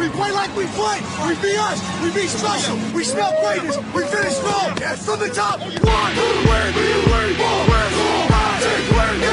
We play like we play. We be us. We be special. We smell greatness. We finish strong. From the top. One. Where do you wait? Where's all magic? Where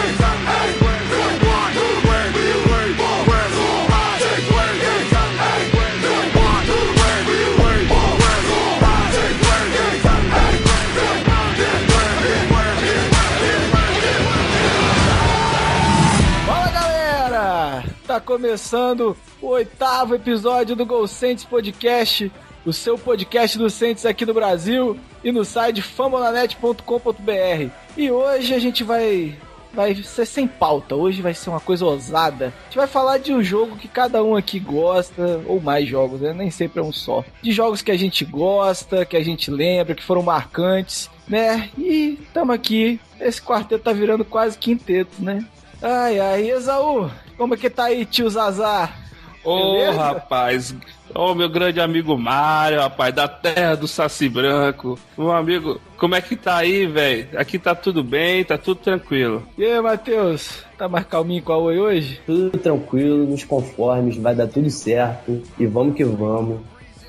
começando o oitavo episódio do Gol Saints Podcast, o seu podcast do Saints aqui no Brasil e no site fambonanet.com.br. E hoje a gente vai vai ser sem pauta, hoje vai ser uma coisa ousada. A gente vai falar de um jogo que cada um aqui gosta, ou mais jogos, né? Nem sempre é um só. De jogos que a gente gosta, que a gente lembra, que foram marcantes, né? E estamos aqui, esse quarteto tá virando quase quinteto, né? Ai, ai, Esaú, como é que tá aí, tio Zazar? Ô, Beleza? rapaz. Ô, meu grande amigo Mário, rapaz, da terra do Saci Branco. Meu amigo, como é que tá aí, velho? Aqui tá tudo bem, tá tudo tranquilo. E aí, Matheus, tá mais calminho com a Oi hoje? Tudo tranquilo, nos conformes, vai dar tudo certo. E vamos que vamos.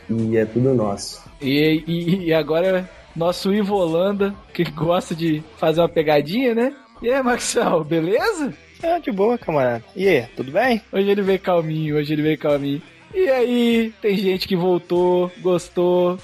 E é tudo nosso. E, e, e agora, nosso Ivo Holanda, que gosta de fazer uma pegadinha, né? E aí, Maxwell, beleza? É, de boa, camarada. E aí, tudo bem? Hoje ele veio calminho, hoje ele veio calminho. E aí, tem gente que voltou, gostou.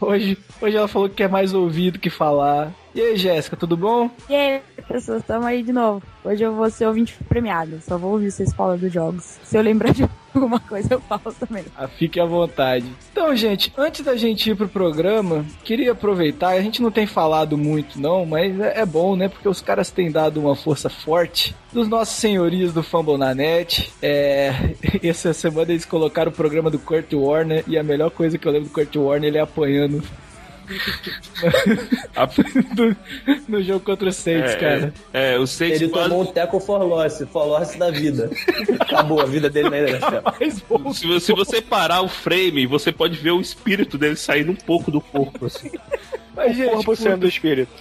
Hoje, hoje ela falou que quer mais ouvir do que falar. E aí, Jéssica, tudo bom? E aí, pessoas, estamos aí de novo. Hoje eu vou ser ouvinte premiado. Só vou ouvir vocês falando dos jogos. Se eu lembrar de alguma coisa, eu falo também. Ah, fique à vontade. Então, gente, antes da gente ir pro programa, queria aproveitar, a gente não tem falado muito não, mas é, é bom, né? Porque os caras têm dado uma força forte dos nossos senhorios do Fumble na Net. É, essa semana eles colocaram o programa do Kurt Warner e a melhor coisa que eu lembro do Kurt Warner ele é apanhando no, no jogo contra o Saints, É, cara. É, é, o Saints Ele quase- tomou um teco for loss, for loss da vida. Acabou a vida dele na NFL. Se você, se você parar o frame, você pode ver o espírito dele saindo um pouco do corpo, assim. mas, gente, Corpo sendo do espírito.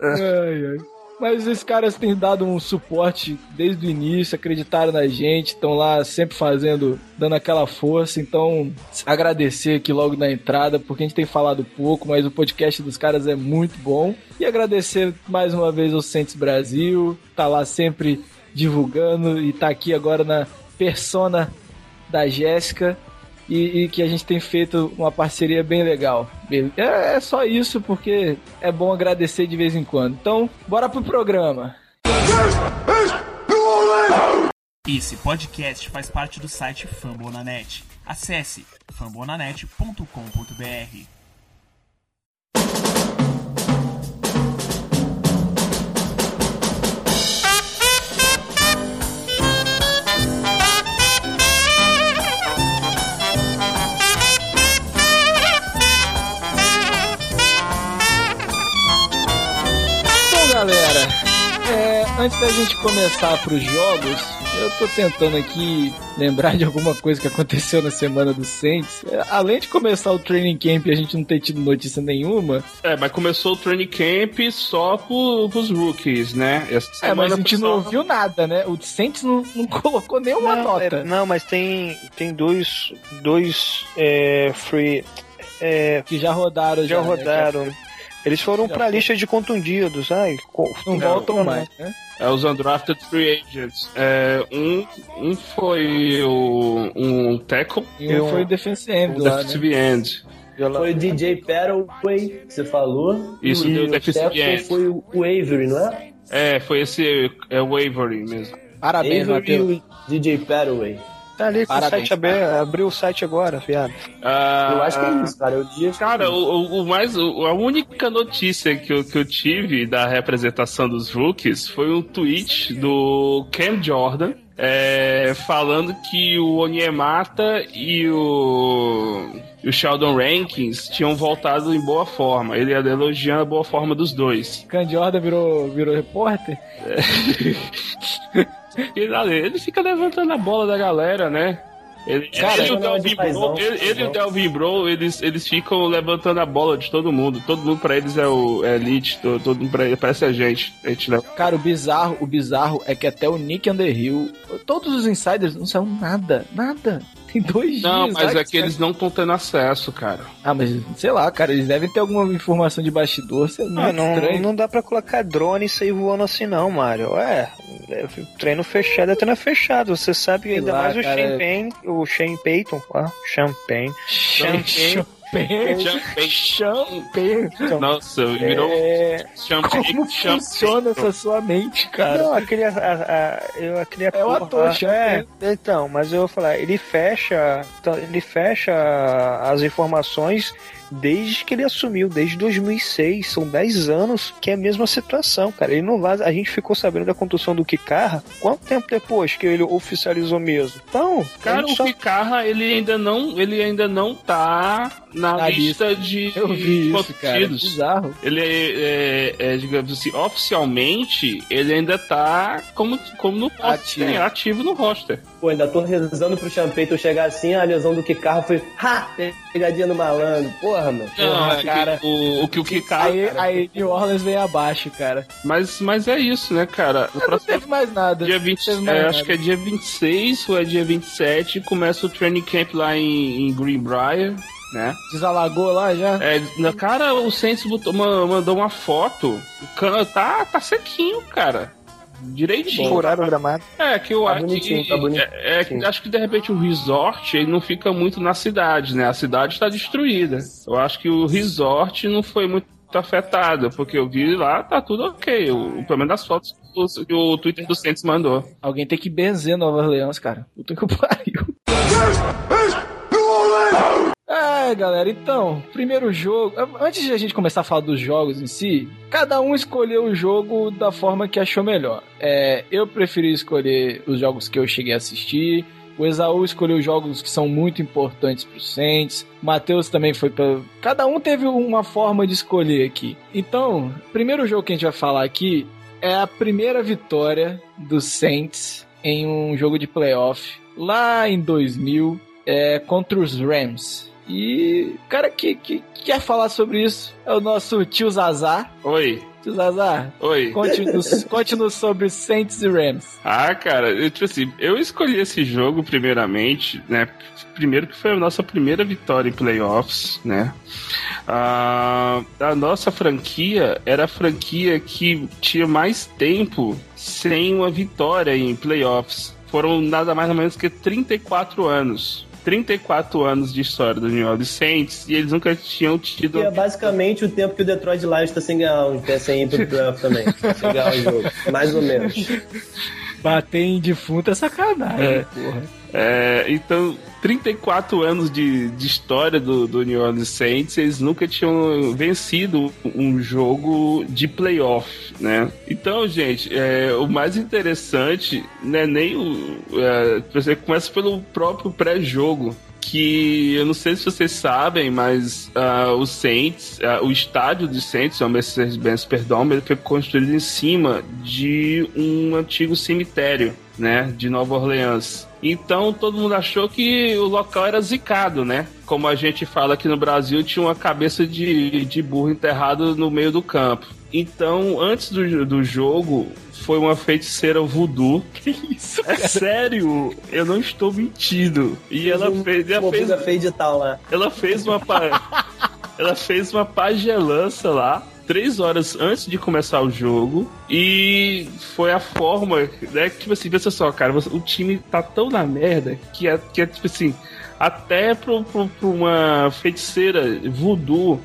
Ai, ai. Mas esses caras têm dado um suporte desde o início, acreditaram na gente, estão lá sempre fazendo, dando aquela força. Então, agradecer aqui logo na entrada, porque a gente tem falado pouco, mas o podcast dos caras é muito bom. E agradecer mais uma vez ao Saints Brasil, tá lá sempre divulgando e tá aqui agora na persona da Jéssica. E, e que a gente tem feito uma parceria bem legal. É, é só isso, porque é bom agradecer de vez em quando. Então, bora pro programa. Esse podcast faz parte do site Fambonanet. Acesse fambonanet.com.br. antes da gente começar pros jogos, eu tô tentando aqui lembrar de alguma coisa que aconteceu na semana do Saints. É, além de começar o training camp e a gente não ter tido notícia nenhuma, É, mas começou o training camp só pro, pros rookies, né? Essa é, mas a gente não ouviu nada, né? O Saints não, não colocou nenhuma não, nota. é, não, mas tem, tem dois, dois é, free. é, Que já rodaram, já já, né? Eles foram Já pra foi. lista de contundidos. Ai, Não, Não, voltam não. mais, né? É os undrafted free agents. É, um, um foi o, um tackle, E um foi o defense end um lá, né? defensive end. Foi o DJ Parraway que você falou. Isso, e deu o defensive teco end. foi o o Avery, não é? É, foi esse é, o Avery mesmo. Parabéns, Avery e Matheus. o DJ Parraway. Tá ali com Parabéns, o site aberto. Abriu o site agora, viado. Ah, Eu acho que é isso, cara. Eu que Cara, é o, o- mais, o- a única notícia que eu, que eu tive da representação dos rookies foi um tweet do Cam Jordan é, falando que o Onyemata e o, o Sheldon Rankins tinham voltado em boa forma. Ele ia elogiando a boa forma dos dois. Candiorda virou, virou repórter? Ele, ele fica levantando a bola da galera, né? Ele, Cara, ele, e o não é Delvin Bro, ele, ele o. Delvin Bro, eles, eles ficam levantando a bola de todo mundo. Todo mundo pra eles é o é elite, todo, todo mundo pra eles parece a gente. A gente leva. Cara, o bizarro, o bizarro é que até o Nick Underhill, todos os insiders não saiu nada, nada. Em dois dias. Não, mas é que eles não estão tendo acesso, cara. Ah, mas sei lá, cara, eles devem ter alguma informação de bastidor. É muito Ah, não, estranho. não dá pra colocar drone e sair voando assim não, Mario. É, é, treino fechado é treino fechado. Você sabe Sei ainda lá, mais o cara. Champagne, o Shane Payton, ah, Champagne. Champagne. Champagne. Champagne. Nossa, virou É, champanhe. Como funciona essa sua mente, cara? não, aquele, a, a, eu, aquele É o ator, é, então, mas eu vou falar, ele fecha, então, ele fecha as informações desde que ele assumiu, desde 2006, são 10 anos que é a mesma situação, cara. Ele não vaza, a gente ficou sabendo da condução do Kikarra quanto tempo depois que ele oficializou mesmo? Então, Cara, o só- Picarra, ele ainda não, ele ainda não tá na, Na lista de Eu vi isso, cara. contidos. Bizarro. Ele é, é, é, digamos assim, oficialmente, ele ainda tá como, como no roster, Ativo. é, ativo no roster. Pô, ainda tô rezando pro Champeito chegar assim, a lesão do Kikarra foi. Ha! Pegadinha no malandro. Porra, mano. Não, é cara. que o, o que o Kikarra. Aí, aí New Orleans vem abaixo, cara. Mas, mas é isso, né, cara? Não próximo teve mais nada. dia 20, teve mais é, nada. acho que é dia 26 ou é dia 27, começa o training camp lá em, em Greenbrier, né? Desalagou lá já? É, cara, o Saints botou mandou uma foto. O cano tá, tá sequinho, cara. Direitinho. furaram o gramado. É, que eu Tá acho bonitinho, que. tá bonitinho. é, é que acho que de repente o resort ele não fica muito na cidade, né? A cidade está destruída. Eu acho que o resort não foi muito afetado, porque eu vi lá, tá tudo ok. O, pelo menos das fotos que o- que o Twitter do Saints mandou. Alguém tem que benzer Nova Orleans, cara. Puta que pariu. É, galera, então, primeiro jogo. Antes de a gente começar a falar dos jogos em si, cada um escolheu o jogo da forma que achou melhor. É, eu preferi escolher os jogos que eu cheguei a assistir. O Exaú escolheu jogos que são muito importantes pro Saints. O Matheus também foi pra. Cada um teve uma forma de escolher aqui. Então, primeiro jogo que a gente vai falar aqui é a primeira vitória do Saints em um jogo de playoff lá em 2000 é, contra os Rams. E o cara que, que, que quer falar sobre isso é o nosso tio Zazar. Oi, Tio Zazar, oi. conte-nos conte sobre Saints e Rams. Ah, cara, eu, tipo assim, eu escolhi esse jogo primeiramente, né? Primeiro que foi a nossa primeira vitória em playoffs, né? Ah, a nossa franquia era a franquia que tinha mais tempo sem uma vitória em playoffs. Foram nada mais ou menos que 34 anos. 34 anos de história do New Orleans Saints e eles nunca tinham tido. Que é basicamente o tempo que o Detroit Lions tá sem ganhar um, sem ir pro playoff também. sem ganhar o jogo. Mais ou menos. Bater em defunto é sacanagem, É. porra. É, então, 34 anos de, de história do, do New Orleans Saints, eles nunca tinham vencido um jogo de playoff, né? Então, gente, é, o mais interessante não é nem o. É, você começa pelo próprio pré-jogo. Que eu não sei se vocês sabem, mas ah, o Saints, ah, o estádio do Saints, o Mercedes-Benz Perdome, ele foi construído em cima de um antigo cemitério, né, de Nova Orleans. Então todo mundo achou que o local era zicado, né? Como a gente fala aqui no Brasil, tinha uma cabeça de, de burro enterrado no meio do campo. Então, antes do, do jogo, foi uma feiticeira voodoo. Que isso, É sério, eu não estou mentindo. E ela um fez, ela fez, fez de tal lá. ela fez uma ela fez uma pagelança lá três horas antes de começar o jogo e foi a forma né que tipo assim pensa só cara o time tá tão na merda que é, que é tipo assim até pro uma feiticeira voodoo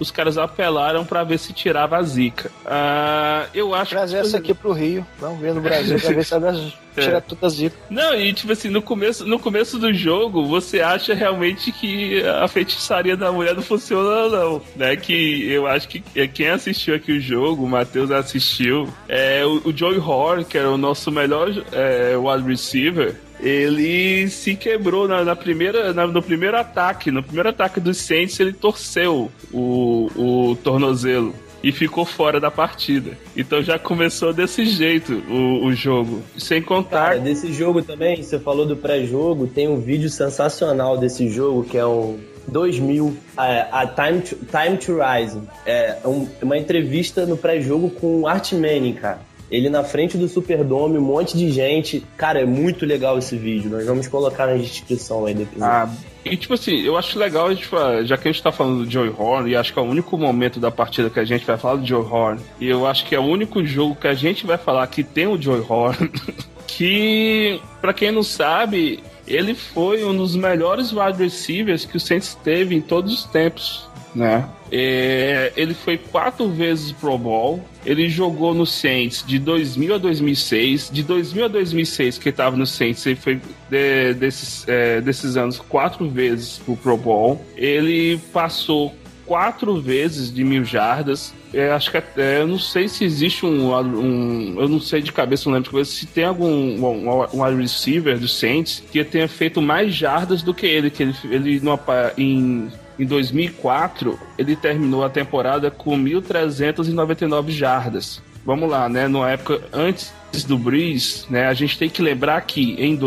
os caras apelaram pra ver se tirava a zica. Ah, eu acho Trazer essa aqui pro Rio. Vamos ver no Brasil pra ver se ela É. tira todas as zica. Não, e tipo assim, no começo, no começo do jogo, você acha realmente que a feitiçaria da mulher não funciona, não. Né? Que eu acho que é, quem assistiu aqui o jogo, o Matheus assistiu, é o, o Joey Horn, que era o nosso melhor é, wide receiver. Ele se quebrou na, na primeira, na- no primeiro ataque. No primeiro ataque dos Saints, ele torceu o, o tornozelo e ficou fora da partida. Então já começou desse jeito o, o jogo. Sem contar Cara, desse jogo também, você falou do pré-jogo, tem um vídeo sensacional desse jogo que é um 2000, a, a Time, to, Time to Rise. É um- uma entrevista no pré-jogo com o Art Manning, cara. Ele na frente do Superdome, um monte de gente. Cara, é muito legal esse vídeo. Nós vamos colocar na descrição aí episódio. Ah, e tipo assim, eu acho legal, já que a gente tá falando do Joy Horn, e acho que é o único momento da partida que a gente vai falar do Joy Horn, e eu acho que é o único jogo que a gente vai falar que tem o Joy Horn, que, pra quem não sabe, ele foi um dos melhores wide receivers que o Saints teve em todos os tempos, né? É, ele foi quatro vezes Pro Bowl. Ele jogou no Saints de 2000 a 2006. De 2000 a 2006, que ele estava no Saints, ele foi de- desses, é, desses anos quatro vezes pro Pro Bowl. Ele passou quatro vezes de mil jardas. Eu acho que até, eu não sei se existe um, um- eu não sei de cabeça, não lembro se tem algum um, um receiver do Saints que tenha feito mais jardas do que ele, que ele, ele em em 2004, ele terminou a temporada com 1.399 jardas. Vamos lá, né? Na época antes do Breeze, né? A gente tem que lembrar que em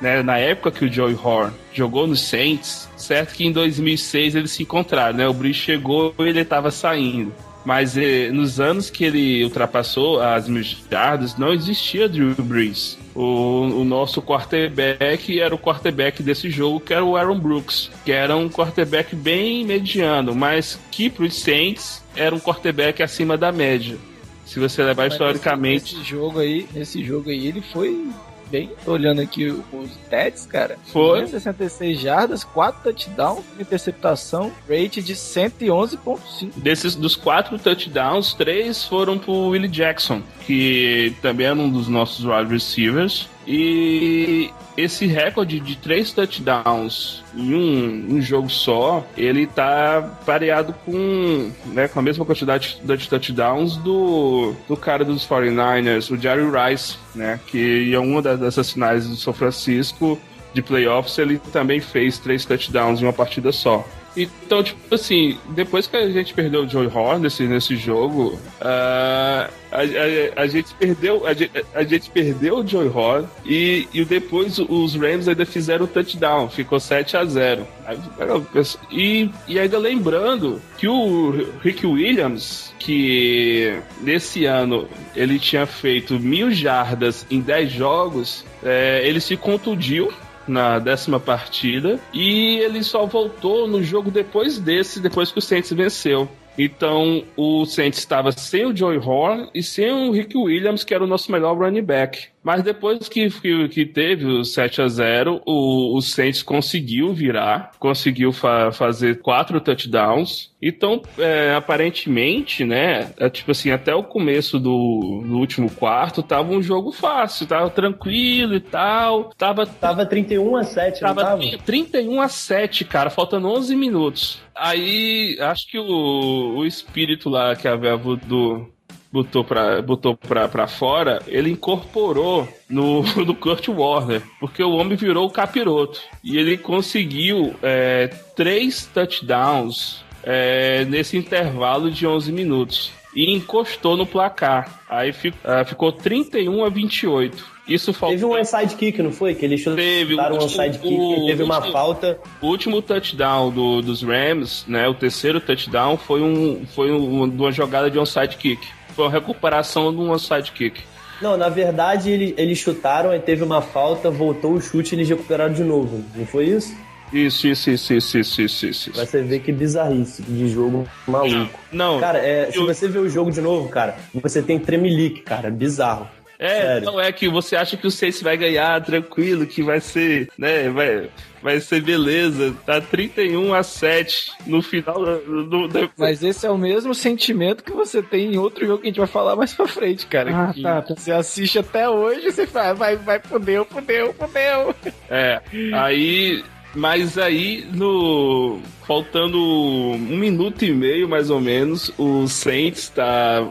né, na época que o Joey Horn jogou no Saints, certo que em 2006 eles se encontraram, né? O Breeze chegou e ele estava saindo. Mas eh, nos anos que ele ultrapassou as mil jardas, não existia Drew Brees. O, o nosso quarterback era o quarterback desse jogo, que era o Aaron Brooks, que era um quarterback bem mediano, mas que para os Saints era um quarterback acima da média. Se você levar Mas historicamente. Nesse, nesse jogo aí, nesse jogo aí, ele foi bem. Tô olhando aqui os stats, cara. Foi. 66 jardas, 4 touchdowns, interceptação, rate de 111.5. Desses dos quatro touchdowns, três foram pro Willie Jackson, que também era um dos nossos wide receivers. E esse recorde de três touchdowns em um, um jogo só, ele tá pareado com, né, com a mesma quantidade de touchdowns do, do cara dos 49ers, o Jerry Rice, né, que é uma dessas finais do São Francisco de playoffs, ele também fez três touchdowns em uma partida só. Então, tipo assim, depois que a gente perdeu o Joey Horn nesse, nesse jogo, ah, a, a- a gente perdeu a, a gente perdeu o Joey Horn e, e depois os Rams ainda fizeram o touchdown, ficou 7 a 0 Aí, eu penso- E, e ainda lembrando que o Rick Williams, que nesse ano ele tinha feito mil jardas em 10 jogos, é, ele se contundiu na décima partida e ele só voltou no jogo depois desse, depois que o Saints venceu. Então o Saints estava sem o Joey Horn e sem o Rick Williams, que era o nosso melhor running back. Mas depois que, que, que teve o 7 a 0 o, o Saints conseguiu virar, conseguiu fa- fazer quatro touchdowns. Então, é, aparentemente, né, é, tipo assim, até o começo do, do último quarto, tava um jogo fácil, tava tranquilo e tal. Tava, Tava 31 a 7, não Tava tava? 30 31 a 7, cara, faltando 11 minutos. Aí, acho que o, o espírito lá que a Véia Voodoo botou pra, botou pra, pra fora, ele incorporou no, no Kurt Warner, porque o homem virou o capiroto. E ele conseguiu é, três touchdowns é, nesse intervalo de 11 minutos. E encostou no placar. Aí fi- ah, ficou 31 a 28. Isso faltou. Teve um onside kick, não foi? Que eles Teve, chutaram um onside kick o- teve uma o- falta. O último touchdown do- dos Rams, né? O terceiro touchdown foi, um, foi um, uma jogada de onside kick. Foi uma recuperação de um onside kick. Não, na verdade eles, eles chutaram, aí teve uma falta, voltou o chute e eles recuperaram de novo. Não foi isso? Isso, isso, isso, isso, isso, isso, isso. Pra você ver que bizarrice de jogo maluco. Não, Cara, é, se eu- você ver o jogo de novo, cara, você tem tremelique, cara. Bizarro. É, Sério. não é que você acha que o Saints vai ganhar tranquilo, que vai ser, né, vai, vai ser beleza. Tá 31 a 7 no final do, Mas esse é o mesmo sentimento que você tem em outro jogo que a gente vai falar mais pra frente, cara. Ah, que tá, tá. Você assiste até hoje e você fala, vai, vai, fudeu, fudeu, fudeu. É, aí. Mas aí, no. Faltando um minuto e meio, mais ou menos, o Saints tá.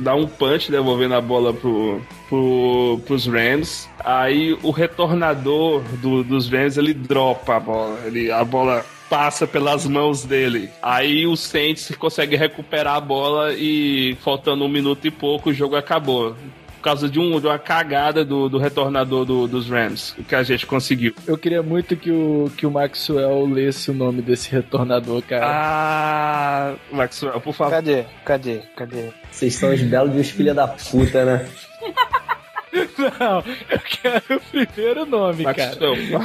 dá um punch devolvendo a bola pro, pro, pros Rams. Aí o retornador do- dos Rams ele dropa a bola. Ele, a bola passa pelas mãos dele. Aí o Saints consegue recuperar a bola e faltando um minuto e pouco o jogo acabou. Por causa de, um, de uma cagada do, do retornador do- dos Rams, o que a gente conseguiu. Eu queria muito que o, que o Maxwell lesse o nome desse retornador, cara. Ah, Maxwell, por favor. Cadê? Cadê? Cadê? Vocês são os belos de uns filha da puta, né? Não, eu quero o primeiro nome, cara.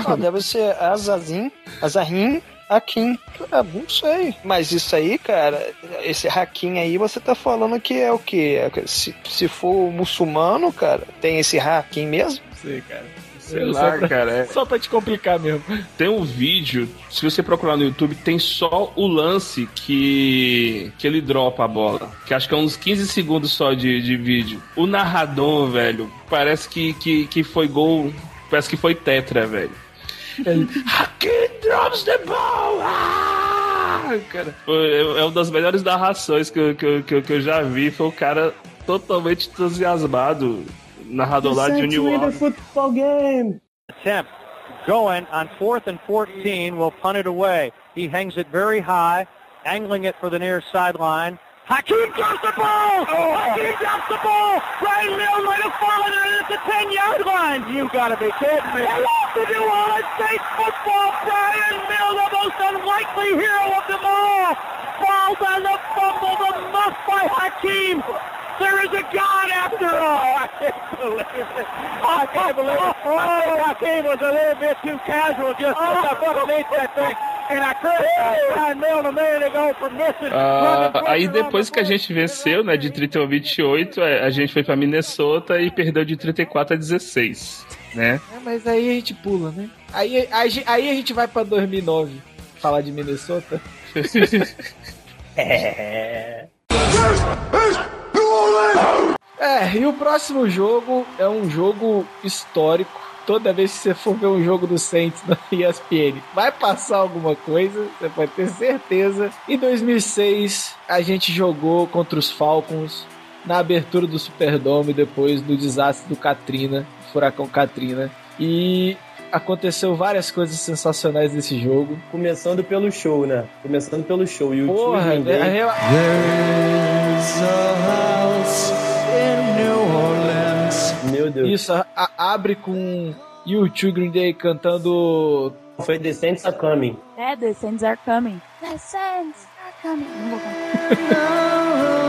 Ah, deve ser Azazin, Azahim, Hakim. Ah, não sei. Mas isso aí, cara, esse Hakim aí, você tá falando que é o quê? É Se, se for muçulmano, cara, tem esse Hakim mesmo? Não sei, cara. Sei lá, só pra- cara. é- Só pra te complicar mesmo. Tem um vídeo, se você procurar no YouTube, tem só o lance que, que ele dropa a bola. Que acho que é uns 15 segundos só de, de vídeo. O narrador, velho, parece que, que, que foi gol. Parece que foi tetra, velho. Ele. Hakim drops the ball! Ah! Cara, foi- é é uma das melhores narrações que eu, que, eu, que, eu, que eu já vi. Foi o cara totalmente entusiasmado. Narrador lá de New Orleans. football game. attempt going on fourth and 14 will punt it away. He hangs it very high, angling it for the near sideline. Hakeem drops the ball! Oh. Hakeem drops the ball! Brian Mills might have fallen at the 10-yard line! You gotta be kidding me! He lost the New Orleans State football! Brian Mills, the most unlikely hero of them all! Falls on the fumble, the muff by Hakeem! There is a God after oh, all! I can't believe it! Oh, I can't believe it! Oh, oh, Hakeem was a little bit too casual just to fuck underneath that thing. Ah, aí depois que a ball. gente venceu, né, de 31 a 28, a a gente foi pra Minnesota e perdeu de 34 a 16, né? É, mas aí a gente pula, né? Aí, aí, aí a gente vai pra 2009 falar de Minnesota. É. É, e o próximo jogo é um jogo histórico. Toda vez que você for ver um jogo do Saints na ESPN, vai passar alguma coisa, você pode ter certeza. Em 2006, a gente jogou contra os Falcons na abertura do Superdome depois do desastre do Katrina, furacão Katrina. E aconteceu várias coisas sensacionais nesse jogo. Começando pelo show, né? Começando pelo show. E o Porra, time Green Bay- é, é, Meu Deus. isso a- a- abre com U2 Green Day cantando Foi The Saints are coming. É, The Saints are coming. The Saints are coming. Não vou cantar.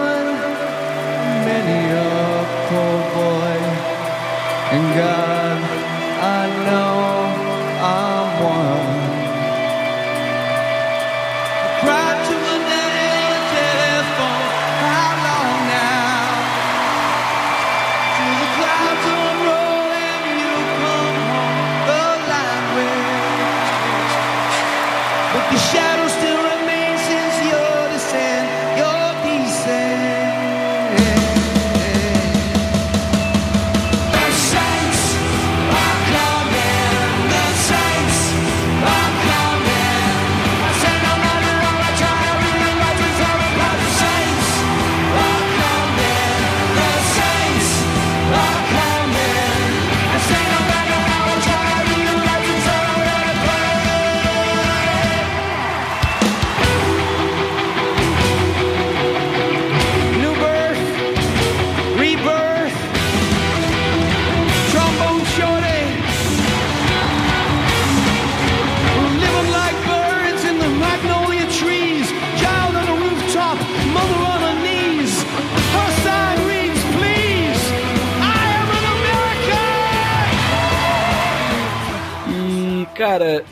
Cara,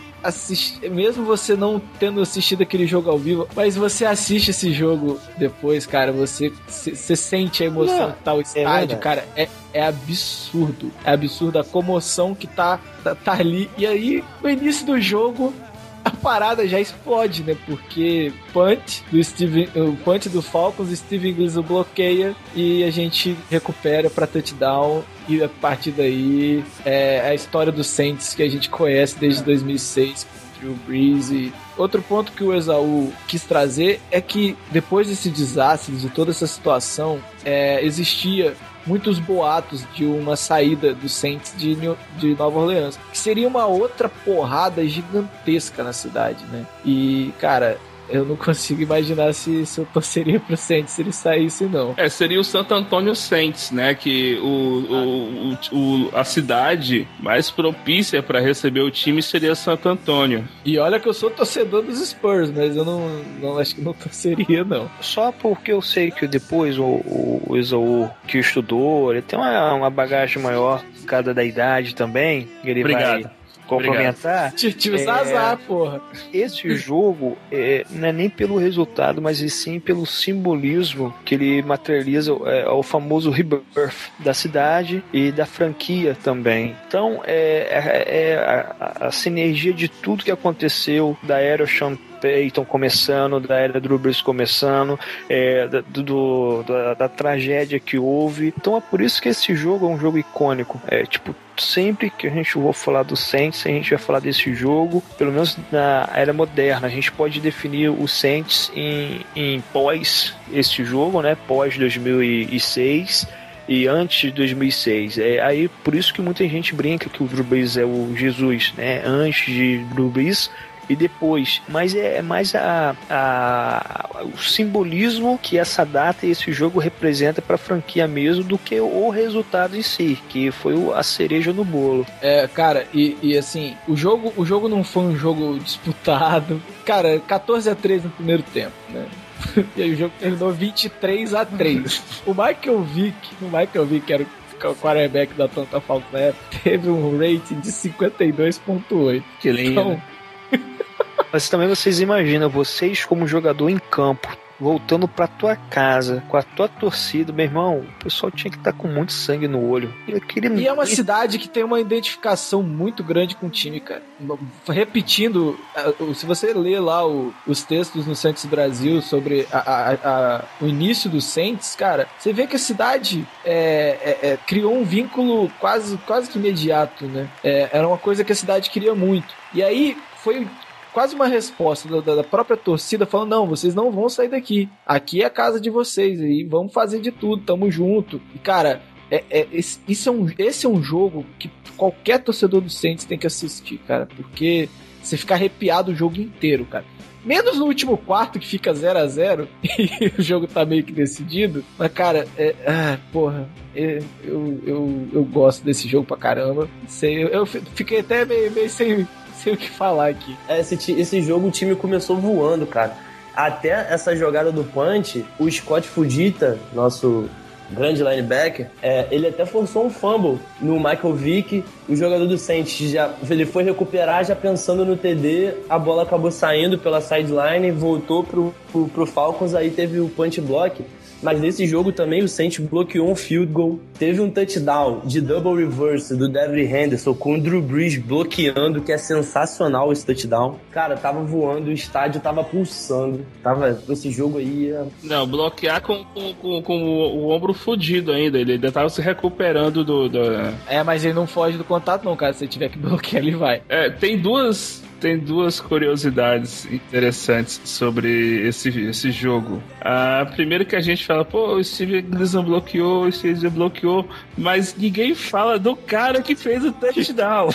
mesmo você não tendo assistido aquele jogo ao vivo, mas você assiste esse jogo depois, cara, você, você sente a emoção Não, que tá o estádio, verdade. cara, é, é absurdo. É absurdo a comoção que tá, tá, tá ali. E aí, no início do jogo, parada já explode, né? Porque punch do Steven, o punch do Falcons, o Steven Ingles o bloqueia e a gente recupera pra touchdown e a partir daí é a história do Saints que a gente conhece desde 2006 com o Drew Brees e outro ponto que o Esaú quis trazer é que depois desse desastre, de toda essa situação, é, existia muitos boatos de uma saída do Saints de, New- de Nova Orleans, que seria uma outra porrada gigantesca na cidade, né? E, cara, eu não consigo imaginar se, se eu torceria pro Saints se ele saísse, não. É, seria o Santo Antônio Saints, né? Que o, o, o, o- a cidade mais propícia para receber o time seria Santo Antônio. E olha que eu sou torcedor dos Spurs, mas eu não, não acho que não torceria, não. Só porque eu sei que depois o, o, o Isaú que estudou, ele tem uma, uma bagagem maior, por causa da idade também, ele Obrigado. vai complementar. Tive É. azar, porra. Esse jogo é, não é nem pelo resultado, mas e sim pelo simbolismo que ele materializa é, o famoso rebirth da cidade e da franquia também. Então é, é- é a, a sinergia de tudo que aconteceu da era Sean Payton começando, da era Drew Brees começando, é, da, do- da, da tragédia que houve. Então é por isso que esse jogo é um jogo icônico. É tipo sempre que a gente for falar do Saints, a gente vai falar desse jogo, pelo menos na era moderna. A gente pode definir o Saints em, em pós este jogo, né? Pós 2006 e antes de 2006. É aí por isso que muita gente brinca que o Drew Brees é o Jesus, né? Antes de Drew Brees e depois, mas é mais a, a- o simbolismo que essa data e esse jogo representa para a franquia mesmo do que o resultado em si, que foi a cereja no bolo. É, cara, e, e assim, o jogo, o jogo não foi um jogo disputado. Cara, 14 a 3 no primeiro tempo, né? E aí o jogo terminou 23 a 3. o Michael Vick, o Michael Vick era o quarterback da Atlanta Falcons na época, teve um rating de 52.8. Que lindo. Então, Mas também vocês imaginam, vocês como jogador em campo, voltando pra tua casa, com a tua torcida, meu irmão, o pessoal tinha que estar com muito sangue no olho. E, aquele... E é uma cidade que tem uma identificação muito grande com o time, cara. Repetindo, eh, se você ler lá o- os textos no Santos Brasil sobre a- a- a- o início do Saints, cara, você vê que a cidade é, é, é, criou um vínculo quase, quase que imediato, né? É, era uma coisa que a cidade queria muito. E aí foi quase uma resposta da- da, própria torcida falando: não, vocês não vão sair daqui. Aqui é a casa de vocês e vamos fazer de tudo, tamo junto. E cara, é, é- esse, é um, esse é um jogo que qualquer torcedor do Saints tem que assistir, cara, porque você fica arrepiado o jogo inteiro, cara. Menos no último quarto que fica 0 a 0 e o jogo tá meio que decidido. Mas, cara, é, ah, porra, é, eu, eu, eu gosto desse jogo pra caramba. Sei, eu, eu fiquei até meio, meio sem, sem o que falar aqui. Esse, ti- esse jogo o time começou voando, cara. Até essa jogada do punch, o Scott Fujita, nosso grande linebacker, é, ele até forçou um fumble no Michael Vick. O jogador do Saints já ele foi recuperar já pensando no TD, a bola acabou saindo pela sideline, voltou pro, pro, pro Falcons, aí teve o punch block. Mas nesse jogo também o Saints bloqueou um field goal. Teve um touchdown de double reverse do Devin Henderson com o Drew Brees bloqueando, que é sensacional esse touchdown. Cara, tava voando, o estádio tava pulsando. Tava esse jogo aí. é- Não, bloquear com, com, com, com o, o ombro fudido ainda. Ele ainda tava se recuperando do. do... É, mas ele não foge do contato, não, cara. Se tiver que bloquear, ele vai. É, tem duas. Tem duas curiosidades interessantes sobre esse, esse jogo. A primeira que a gente fala, pô, o Steve Gleason bloqueou, o Steve bloqueou, mas ninguém fala do cara que fez o touchdown.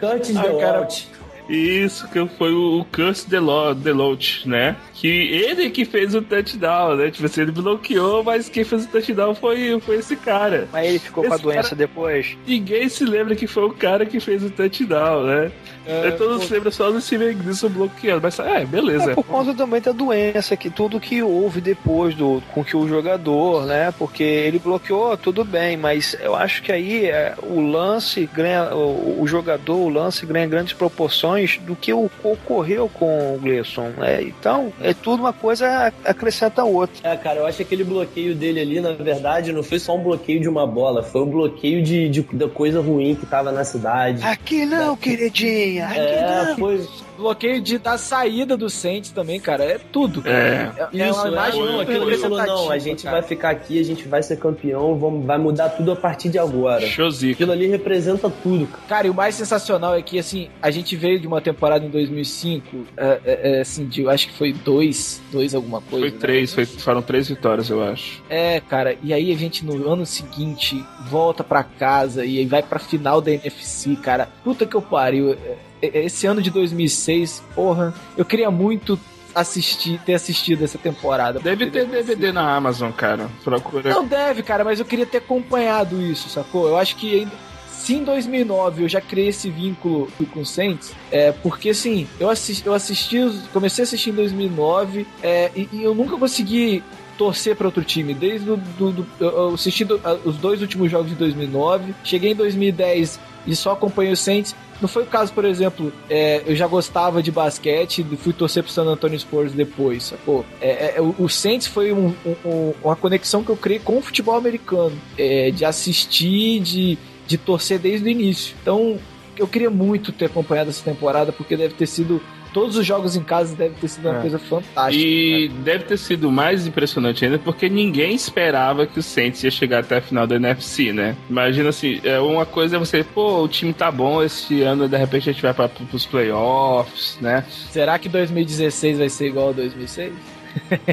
Curtis Ah, Deloach. cara, Isso, que foi o Curse Delo- Deloach, né? Que ele que fez o touchdown, né? Tipo assim, ele bloqueou, mas quem fez o touchdown foi, foi esse cara. Mas ele ficou com a Esse doença cara- depois. Ninguém se lembra que foi o cara que fez o touchdown, né? É, todo mundo se lembra só do Steven Gleason bloqueando, mas é, beleza. É por conta também da doença, que tudo que houve depois do com que o jogador, né? Porque ele bloqueou, tudo bem, mas eu acho que aí é, o lance ganha, o, o jogador, o lance ganha grandes proporções do que o, ocorreu com o Gleason, né? Então, é tudo uma coisa acrescenta a outra. É, cara, eu acho que aquele bloqueio dele ali, na verdade, não foi só um bloqueio de uma bola, foi um bloqueio de, de- da coisa ruim que tava na cidade. Aqui não, queridinha, aqui É, foi. Bloqueio de, da saída do Saints também, cara. É tudo. É. É, é Isso, uma é, imagem não, muito aquilo ele falou, não, a gente cara. vai ficar aqui, a gente vai ser campeão, vamos, vai mudar tudo a partir de agora. Showzica. Aquilo ali representa tudo, cara. Cara, e o mais sensacional é que, assim, a gente veio de uma temporada em 2005, é, é, é, assim, de, eu acho que foi dois, dois alguma coisa. Foi né? três, foi, foram três vitórias, eu acho. É, cara, e aí a gente no ano seguinte volta pra casa e aí vai pra final da NFC, cara. Puta que eu pariu. É, é, Esse ano de 2006, porra, eu queria muito assistir, ter assistido essa temporada. Deve ter DVD na Amazon, cara. Procura. Não deve, cara, mas eu queria ter acompanhado isso, sacou? Eu acho que. Se em 2009 eu já criei esse vínculo com o Saints, é porque assim, eu assisti, eu assisti comecei a assistir em 2009 é, e, e eu nunca consegui torcer para outro time. Desde o do, do- eu assisti do- os dois últimos jogos de 2009, cheguei em 2010 e só acompanhei o Saints. Não foi o caso, por exemplo, é, eu já gostava de basquete fui torcer pro San Antonio Spurs depois, sacou? É, é, o, o Saints foi um- um- uma conexão que eu criei com o futebol americano, é, de assistir, de, de torcer desde o início. Então, eu queria muito ter acompanhado essa temporada, porque deve ter sido. Todos os jogos em casa deve ter sido uma É. coisa fantástica. E deve ter sido mais impressionante ainda porque ninguém esperava que o Saints ia chegar até a final da NFC, né? Imagina assim, é uma coisa é você, pô, o time tá bom esse ano, de repente a gente vai para pros playoffs, né? Será que 2016 vai ser igual a 2006?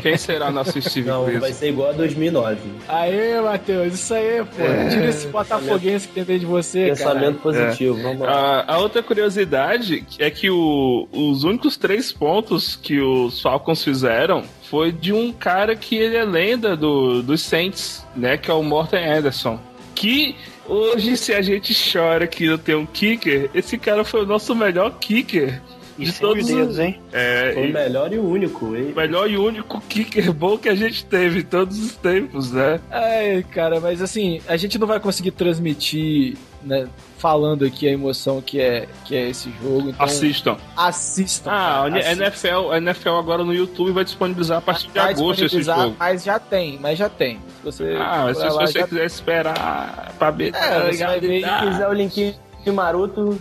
Quem será nosso Steve Não, vai ser igual a 2009. Aê, Matheus, isso aí, pô. É. Tira esse botafoguense que tem dentro de você, Pensamento cara. positivo, vamos lá. A, a outra curiosidade é que o- os únicos três pontos que os Falcons fizeram foi de um cara que ele é lenda do, dos Saints, né? Que é o Morten Anderson. Que hoje, se a gente chora que não tem um kicker, esse cara foi o nosso melhor kicker E de sem todos os dedos, os. hein? É, Foi e- o melhor e o único. hein? o melhor e único kicker bom que a gente teve em todos os tempos, né? Ai, cara, mas assim, a gente não vai conseguir transmitir, né, falando aqui a emoção que é, que é esse jogo. Então, Assistam. assistam. Ah, a cara, assistam. NFL, NFL agora no YouTube vai disponibilizar a partir de Vai agosto esse disponibilizar, jogo. Mas já tem, mas já tem. Se você, Ah, mas se lá, você quiser esperar pra ver. É, você vai ver Se quiser o link de maroto,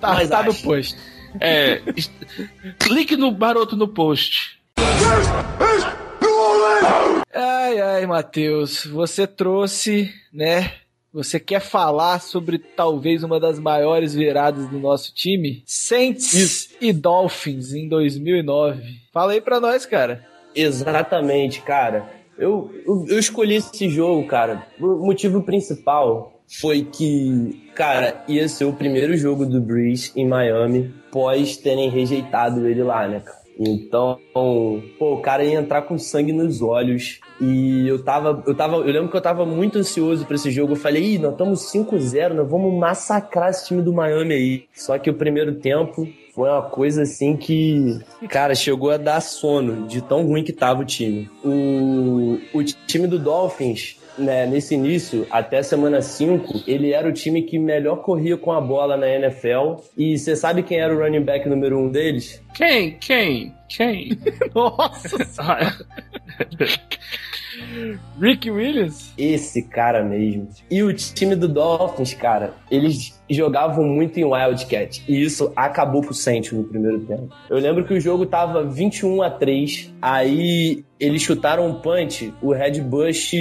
tá, tá no post. É, clique no Baroto no post. Ai, ai, Matheus, você trouxe, né? Você quer falar sobre talvez uma das maiores viradas do nosso time? Saints e Dolphins em 2009. Fala aí pra nós, cara. Exatamente, cara. Eu, eu, eu escolhi esse jogo, cara. O motivo principal foi que, cara, ia ser o primeiro jogo do Breeze em Miami pós terem rejeitado ele lá, né, cara? Então, pô, o cara ia entrar com sangue nos olhos. E eu tava, eu tava, eu lembro que eu tava muito ansioso pra esse jogo. Eu falei, ih, nós estamos 5-0, nós vamos massacrar esse time do Miami aí. Só que o primeiro tempo foi uma coisa assim que, cara, chegou a dar sono de tão ruim que tava o time. O, o time do Dolphins, né, nesse início, até semana 5, ele era o time que melhor corria com a bola na NFL. E você sabe quem era o running back número um deles? Quem? Quem? Quem? Nossa, Rick Williams? Esse cara mesmo. E o time do Dolphins, cara, eles jogavam muito em Wildcat. E isso acabou com o Saints no primeiro tempo. Eu lembro que o jogo tava 21 a 3. Aí eles chutaram um punch, o Red Bush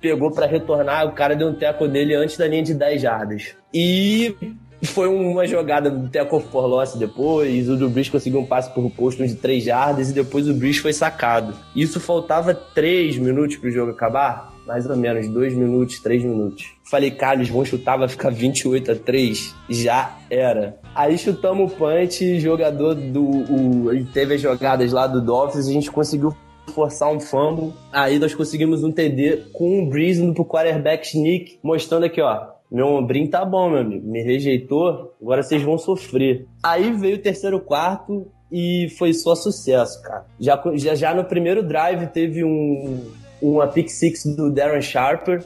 pegou pra retornar, o cara deu um teco dele antes da linha de 10 jardas. E foi uma jogada do Teco for Loss depois, o do conseguiu um passe por posto de 3 jardas e depois o Brees foi sacado. Isso faltava 3 minutos pro jogo acabar, mais ou menos, 2 minutos, 3 minutos. Falei, cara, eles vão chutar, vai ficar 28 a 3. Já era. Aí chutamos o punch, jogador do. O, teve as jogadas lá do Dolphins, a gente conseguiu forçar um fumble. Aí nós conseguimos um TD com um Breeze indo pro quarterback sneak, mostrando aqui, ó. Meu ombrinho tá bom, meu amigo. Me rejeitou, agora vocês vão sofrer. Aí veio o terceiro quarto e foi só sucesso, cara. Já, já, já no primeiro drive teve um, uma pick six do Darren Sharper,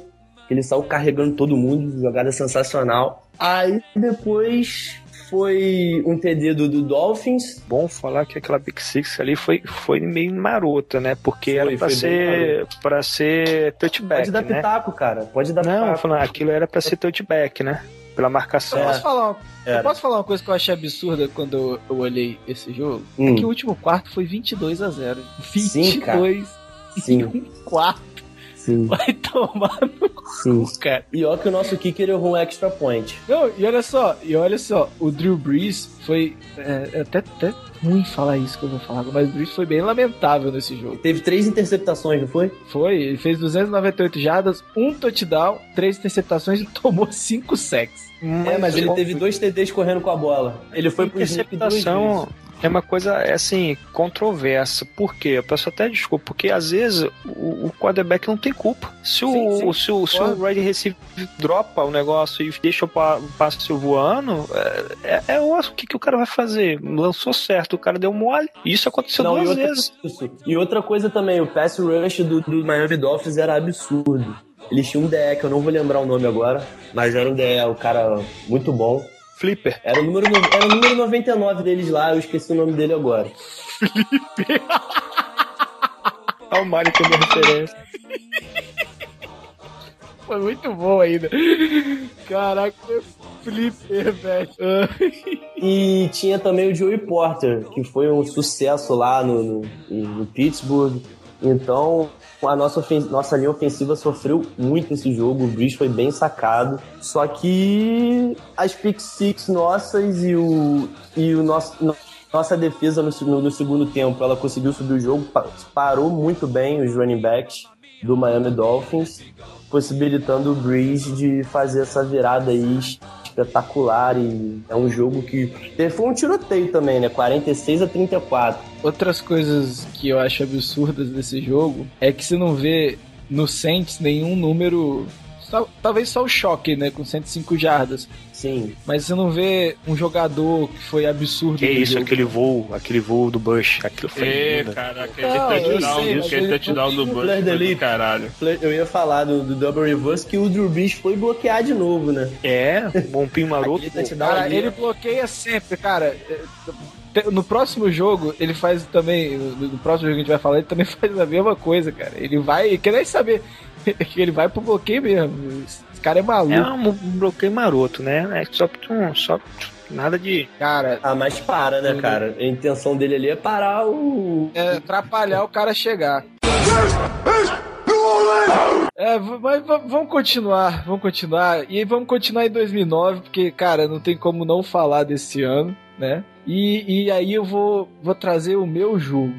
que ele saiu carregando todo mundo, jogada sensacional. Aí depois foi um TD do, do Dolphins. Bom falar que aquela Big Six ali foi, foi meio marota, né? Porque Foi, era pra ser, pra ser touchback, Pode dar né? pitaco, cara. Pode dar Não, pitaco. falando, aquilo era pra ser touchback, né? Pela marcação. Eu, É. posso falar, uma- eu posso falar uma coisa que eu achei absurda quando eu, eu olhei esse jogo? Hum. É que o último quarto foi 22 a 0. Sim, cara. 22 Sim. e um quarto. Sim, Vai tomar no sim. cu, cara. E ó que o nosso kicker errou um extra point. Não, e olha só, e olha só, o Drew Brees foi. É, é até, até ruim falar isso que eu vou falar, mas o Brees foi bem lamentável nesse jogo. Teve três interceptações, não foi? Foi, ele fez 298 jardas, um touchdown, três interceptações e tomou cinco sacks. É, mas ele teve dois TDs correndo com a bola. Ele foi pro interceptação. É uma coisa, é assim, controversa. Por quê? Eu peço até desculpa, porque às vezes o, o quarterback não tem culpa. Se o, Sim, sim, se o, se o wide receiver dropa o negócio e deixa o pa- o passe voando, é, é, é. O que, que o cara vai fazer? Lançou certo, o cara deu mole. Isso aconteceu Não, e duas outra, vezes. isso. E outra coisa também, o pass rush do, do Miami Dolphins era absurdo. Eles tinham um DE, que eu não vou lembrar o nome agora, mas era um DE, o cara muito bom. Flipper. Era o número, no- era o número 99 deles lá, eu esqueci o nome dele agora. Olha o Mário que deu referência. Foi muito bom ainda. Caraca, flipper, velho. E tinha também o Joey Porter, que foi um sucesso lá no, no, no Pittsburgh. Então, a nossa, nossa linha ofensiva sofreu muito esse jogo. O Breeze foi bem sacado. Só que as pick six nossas e o, e o nosso, no- nossa defesa no, no- no segundo tempo, ela conseguiu subir o jogo, pa- parou muito bem os running backs do Miami Dolphins, possibilitando o Breeze de fazer essa virada aí espetacular e é um jogo que foi um tiroteio também, né? 46 a 34. Outras coisas que eu acho absurdas desse jogo é que você não vê no Saints nenhum número. Só- talvez só o choque, né? Com 105 jardas. Sim. Mas você não vê um jogador que foi absurdo. Que isso, jogo. aquele voo, aquele voo do Bush. Aquilo foi É, lindo. cara, aquele Não, touchdown, sei, mas aquele ele touchdown do não Bush do caralho. Eu ia falar do, do Double Reverse que o Drew Brees foi bloquear de novo, né? É, um bompinho maroto. Cara, ele bloqueia sempre, cara. No próximo jogo, ele faz também. No próximo jogo que a gente vai falar, ele também faz a mesma coisa, cara. Ele vai. Quer nem saber. Ele vai pro bloqueio mesmo. Esse cara é maluco. É um bloqueio maroto, né? É só, só nada de. Cara, Ah, mas para, né, cara? A intenção dele ali é parar o. é atrapalhar o cara chegar. É, mas vamos continuar, vamos continuar. E vamos continuar em 2009, porque, cara, não tem como não falar desse ano, né? E, e aí eu vou, vou trazer o meu jogo.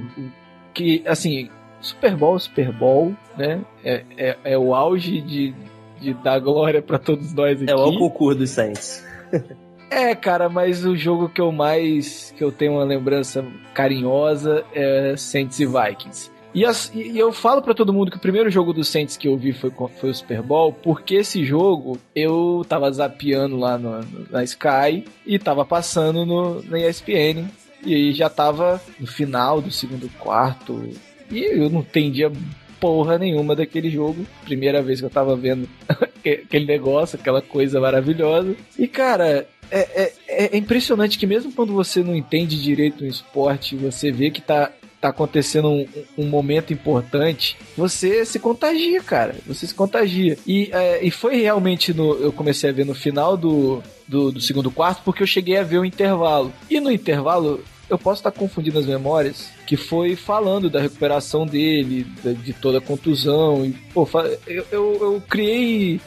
Que, assim, Super Bowl, Super Bowl, né? É, é, é o auge de, de dar glória pra todos nós aqui. É o concurso dos Saints. É, cara, mas o jogo que eu mais. que eu tenho uma lembrança carinhosa é Saints e Vikings. E, as- e- eu falo pra todo mundo que o primeiro jogo do Saints que eu vi foi, foi o Super Bowl, porque esse jogo eu tava zapeando lá no- no- na Sky e tava passando no, na ESPN. E aí já tava no final do segundo quarto. E eu não entendia porra nenhuma daquele jogo. Primeira vez que eu tava vendo aquele negócio, aquela coisa maravilhosa. E cara, é, é- é impressionante que mesmo quando você não entende direito um esporte, você vê que tá, tá acontecendo um, um momento importante, você se contagia, cara. Você se contagia. E, é, e foi realmente no. Eu comecei a ver no final do, do, do segundo quarto, porque eu cheguei a ver o intervalo. E no intervalo. Eu posso estar confundindo as memórias, que foi falando da recuperação dele, de toda a contusão. E, pô, eu, eu, eu criei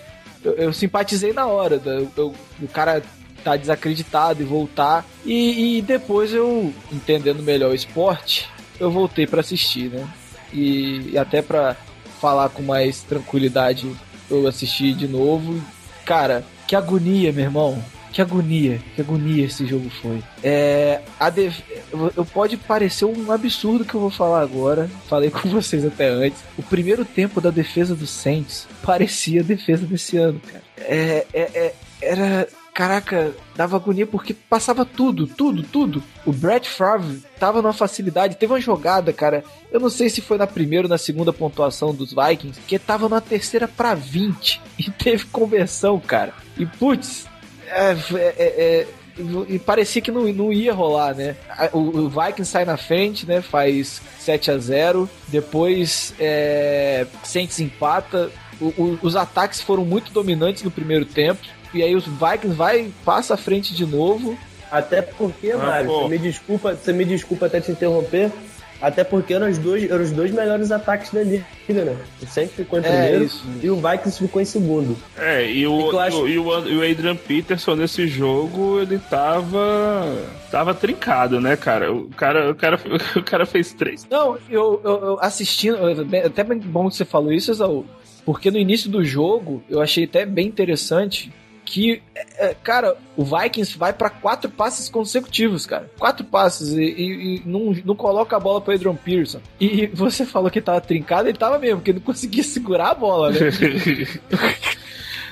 eu, eu simpatizei na hora da, eu- o cara tá desacreditado e voltar e, e depois eu entendendo melhor o esporte eu voltei pra assistir né e, e até pra falar com mais tranquilidade eu assisti de novo cara que agonia meu irmão que agonia, que agonia esse jogo foi. É, a eu- eu pode parecer um absurdo que eu vou falar agora. Falei com vocês até antes. O primeiro tempo da defesa do Saints parecia a defesa desse ano, cara. É, é, é- era caraca, dava agonia porque passava tudo, tudo, tudo. O Brett Favre tava numa facilidade. Teve uma jogada, cara. Eu não sei se foi na primeira ou na segunda pontuação dos Vikings, que tava na terceira pra 20 e teve conversão, cara. E putz, é, é, é, e parecia que não, não ia rolar, né? O, o Vikings sai na frente, né? Faz 7 a 0 Depois é, Saints empata. O- o- os ataques foram muito dominantes no primeiro tempo. E aí os Vikings vai, passa à frente de novo. Até porque, Ah, Mário, pô. você me desculpa, você me desculpa até te interromper. Até porque eram os dois, eram os dois melhores ataques da liga, né? O Saints ficou em É, primeiro isso. e o Vikings ficou em segundo. É, e o, E acho- o, e o Adrian Peterson nesse jogo, ele tava. tava trincado, né, cara? O cara, o cara, o cara fez três. Não, eu, eu, eu assistindo, bem- até bem bom que você falou isso, Exaú, porque no início do jogo eu achei até bem interessante que, é, é, cara, o Vikings vai pra quatro passes consecutivos, cara. Quatro passes e, e- e não, não coloca a bola pro Adrian Pearson. E você falou que tava trincado, ele tava mesmo, porque não conseguia segurar a bola, né?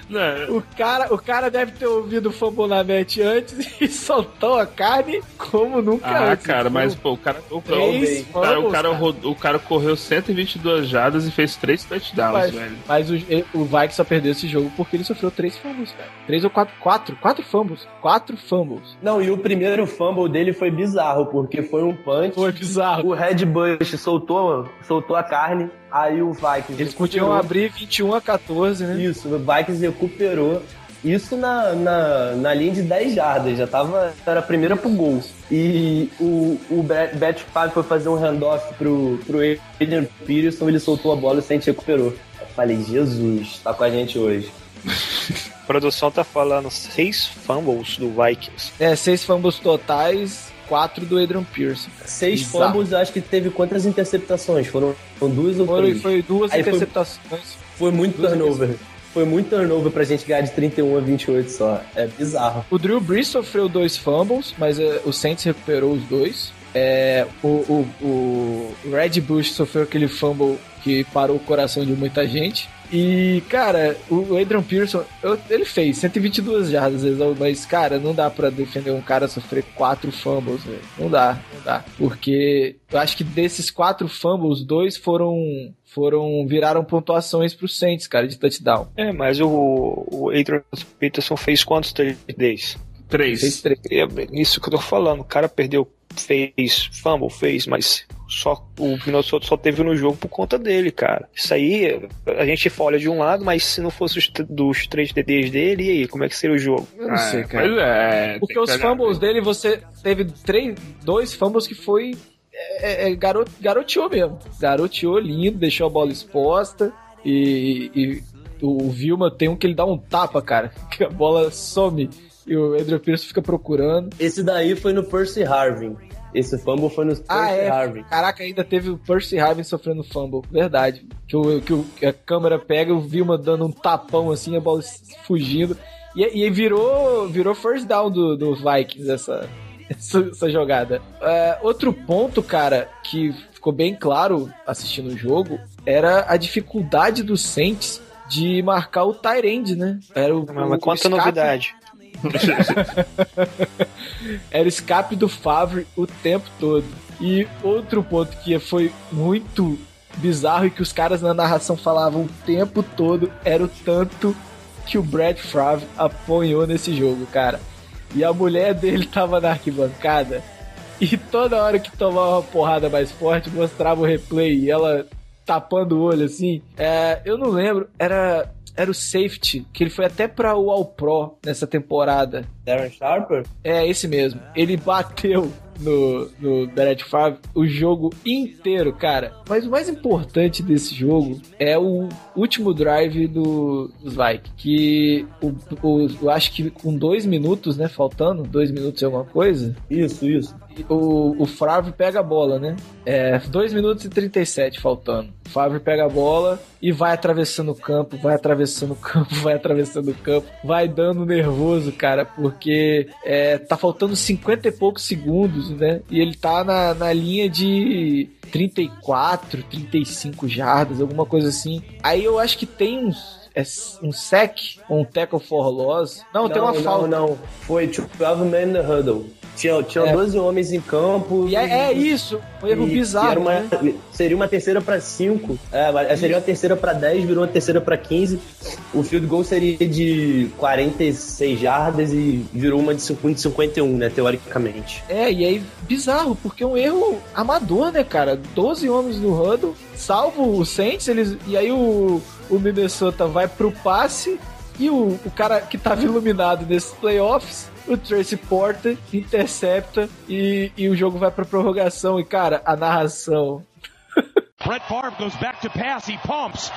Não, O cara, o cara deve ter ouvido o Fambonanet antes e soltou a carne como nunca Ah, antes. cara, mas Então, pô, o cara, o, Três o cara, o cara, cara. rodou- o cara correu 122 jardas e fez três touchdowns, Mas, velho. mas o, o Vikings só perdeu esse jogo porque ele sofreu três fumbles, cara. Três ou quatro, quatro, quatro fumbles. Quatro fumbles. Não, e o primeiro fumble dele foi bizarro, porque foi um punch. Foi bizarro. O Red Bush soltou, soltou a carne, aí o Vikings. Eles podiam abrir 21 a 14, né? Isso, o Vikings recuperou. Isso na, na, na linha de 10 jardas, já tava. Era a primeira pro gol. E o, o Bet foi fazer um handoff pro, pro Adrian Peterson, ele soltou a bola e o Saints recuperou. Eu falei, Jesus, tá com a gente hoje. A produção tá falando seis fumbles do Vikings. É, seis fumbles totais, quatro do Adrian Pearson. Seis fumbles, eu acho que teve quantas interceptações? Foram, foram duas ou Foi, três? foi duas Aí foi- interceptações. Foi muito Duas turnover. Foi muito turnover pra gente ganhar de 31 a 28 só. É bizarro. O Drew Brees sofreu dois fumbles, mas é, o Saints recuperou os dois. É, o, o, o Red Bush sofreu aquele fumble que parou o coração de muita gente. E, cara, o Adrian Pearson, eu- ele fez 122 jardas, mas, cara, não dá pra defender um cara sofrer quatro fumbles, velho. Não dá, não dá. Porque eu acho que desses quatro fumbles, dois foram, foram viraram pontuações pro Saints, cara, de touchdown. É, mas o, o Adrian Peterson fez quantos TDs? Três. Fez três. É isso que eu tô falando. O cara perdeu, fez fumble, fez, mas só o Minnesota só teve no jogo por conta dele, cara. Isso aí, a gente olha de um lado, mas se não fosse os, dos três TDs dele, e aí, como é que seria o jogo? Eu não Ah, sei, cara. Pois é. Porque os olhar. fumbles dele, você teve três, dois fumbles que foi. É, é, garot, garoteou mesmo. Garoteou lindo, deixou a bola exposta. E, e o Vilma tem um que ele dá um tapa, cara. Que a bola some. E o Adrian Pearson fica procurando. Esse daí foi no Percy Harvin. Esse fumble foi no Percy Ah, é. Harvin. Caraca, ainda teve o Percy Harvin sofrendo fumble. Verdade. Que, o, que o- que a câmera pega o Vilma dando um tapão assim, a bola fugindo. E, e aí virou, virou first down do, do Vikings essa, essa, essa jogada. É, outro ponto, cara, que ficou bem claro assistindo o jogo era a dificuldade do Saints de marcar o tight end, né? Era o, Mas, o- mas o quanta novidade. era escape do Favre o tempo todo. E outro ponto que foi muito bizarro e que os caras na narração falavam o tempo todo era o tanto que o Brad Favre apanhou nesse jogo, cara. E a mulher dele tava na arquibancada e toda hora que tomava uma porrada mais forte mostrava o replay e ela tapando o olho assim. É, eu não lembro, era era o safety, que ele foi até pra o All Pro nessa temporada. Darren Sharper? É, esse mesmo. Ele bateu no, no Brett Favre o jogo inteiro, cara. Mas o mais importante desse jogo é o último drive do, dos Vikings. Que o, o- eu acho que com dois minutos, né? Faltando, dois minutos e alguma coisa. Isso, isso. O, o Favre pega a bola, né? É, 2 minutos e 37 faltando. O Favre pega a bola e vai atravessando o campo, vai atravessando o campo, vai atravessando o campo, vai dando nervoso, cara, porque é, tá faltando 50 e poucos segundos, né? E ele tá na, na linha de 34, 35 jardas, alguma coisa assim. Aí eu acho que tem uns. é um sec ou um tackle for loss. Não, tem uma não, falta. Não, não. Foi 12 man in the huddle. Tinha, tinha É. 12 homens em campo. E é, é isso, um erro E- bizarro. uma- né? Seria uma terceira pra 5. É, seria uma terceira pra 10, virou uma terceira pra 15. O field goal seria de 46 jardas e virou uma de 50 de 51, né, teoricamente. É, e aí, bizarro, porque é um erro amador, né, cara? 12 homens no huddle, salvo o Saints, eles, e aí o, o Minnesota vai pro passe e o, o cara que tava iluminado nesses playoffs, o Tracy Porter, intercepta e, e o jogo vai pra prorrogação. E, cara, a narração Brett Favre goes back to pass. He pumps.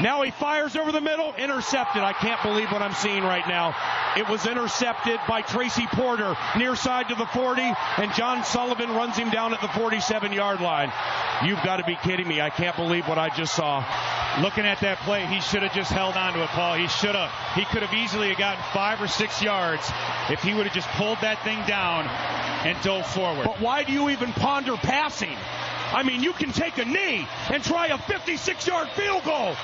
Now he fires over the middle, intercepted. I can't believe what I'm seeing right now. It was intercepted by Tracy Porter, near side to the 40, and John Sullivan runs him down at the 47 yard line. You've got to be kidding me. I can't believe what I just saw. Looking at that play, he should have just held on to it, Paul. He should have. He could have easily gotten five or six yards if he would have just pulled that thing down and dove forward. But why do you even ponder passing? I mean, you can take a knee and try a 56 yard field goal.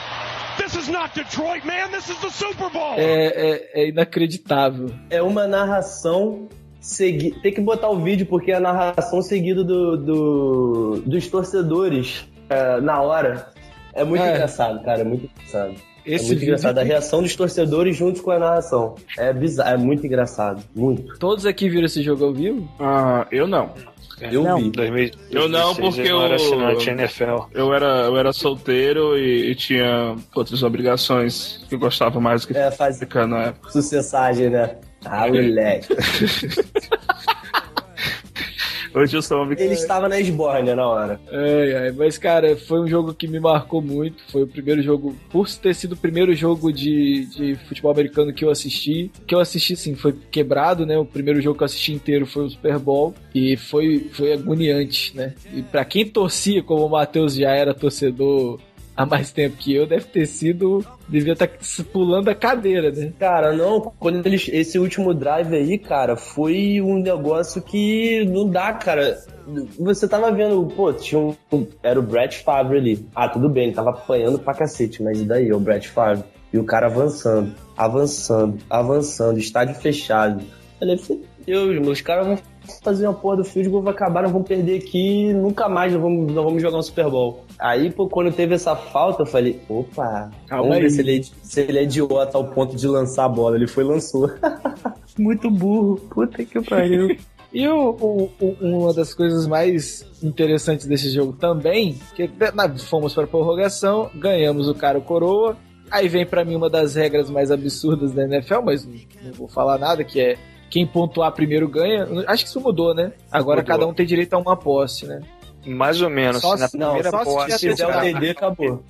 This is not Detroit, man. This is the Super Bowl. É, é, é inacreditável. É uma narração segui... Tem que botar o vídeo porque é a narração seguida do, do- dos torcedores é, na hora. É muito É. engraçado, cara. É muito engraçado. Esse é muito engraçado. A reação dos torcedores junto com a narração. É bizarro. É muito engraçado. Muito. Todos aqui viram esse jogo ao vivo? Ah, eu não. Eu não, vi. 2000, Eu não, 2006 porque eu não era assinante NFL. Eu era, eu era solteiro e, e tinha outras obrigações que eu gostava mais do que É, faz ficar na época. sucessagem, né? Ah, moleque. Hoje eu sou um Ele estava na esbórnia na hora. Ai, ai, mas cara, foi um jogo que me marcou muito. Foi o primeiro jogo, por ter sido o primeiro jogo de, de futebol americano que eu assisti. Que eu assisti, sim, foi quebrado, né? O primeiro jogo que eu assisti inteiro foi o Super Bowl. E foi, foi agoniante, né? E pra quem torcia, como o Matheus já era torcedor há mais tempo que eu, deve ter sido. Devia estar pulando a cadeira, né? Cara, não, quando eles, esse último drive aí, cara, foi um negócio que não dá, cara. Você tava vendo, pô, tinha um. Era o Brett Favre ali. Ah, tudo bem, ele tava apanhando pra cacete, mas e daí? É o Brett Favre. E o cara avançando, avançando, avançando, estádio fechado. Eu falei, Deus, meus caras vão fazer uma porra do field goal, vai acabar, nós vamos perder aqui, nunca mais nós vamos, nós vamos jogar um Super Bowl. Aí, pô, quando teve essa falta, eu falei, opa, Calma vamos ver se ele, é, se ele é idiota ao ponto de lançar a bola. Ele foi e lançou. Muito burro, puta que pariu. E o, o- o- uma das coisas mais interessantes desse jogo também, que na- fomos para prorrogação, ganhamos o cara o coroa. Aí vem pra mim uma das regras mais absurdas da NFL, mas não, não vou falar nada, que é quem pontuar primeiro ganha. Acho que isso mudou, né? Agora Mudou. cada um tem direito a uma posse, né? Mais ou menos. Só na se- Não, primeira só se posse, Se fizer o TD, acabou.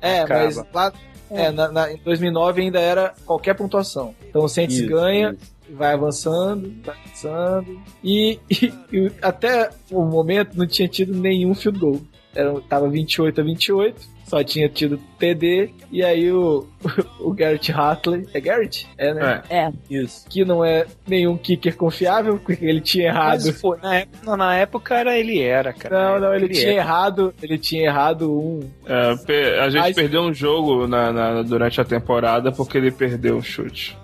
É, Acaba. mas lá é, na- na- em 2009 ainda era qualquer pontuação. Então o Saints Isso, ganha, isso. vai avançando, vai avançando. E, e- e até o momento não tinha tido nenhum field goal. Era, tava 28 a 28, só tinha tido TD. E aí o, o Garrett Hatley. É Garrett? É, né? É. É. Isso. Que não é nenhum kicker confiável, porque ele tinha errado. Mas, pô, na, época, na época era, ele era, cara. Não, não, época ele tinha era. errado. Ele tinha errado um. É, a gente Mas- perdeu um jogo na, na- durante a temporada porque ele perdeu o chute.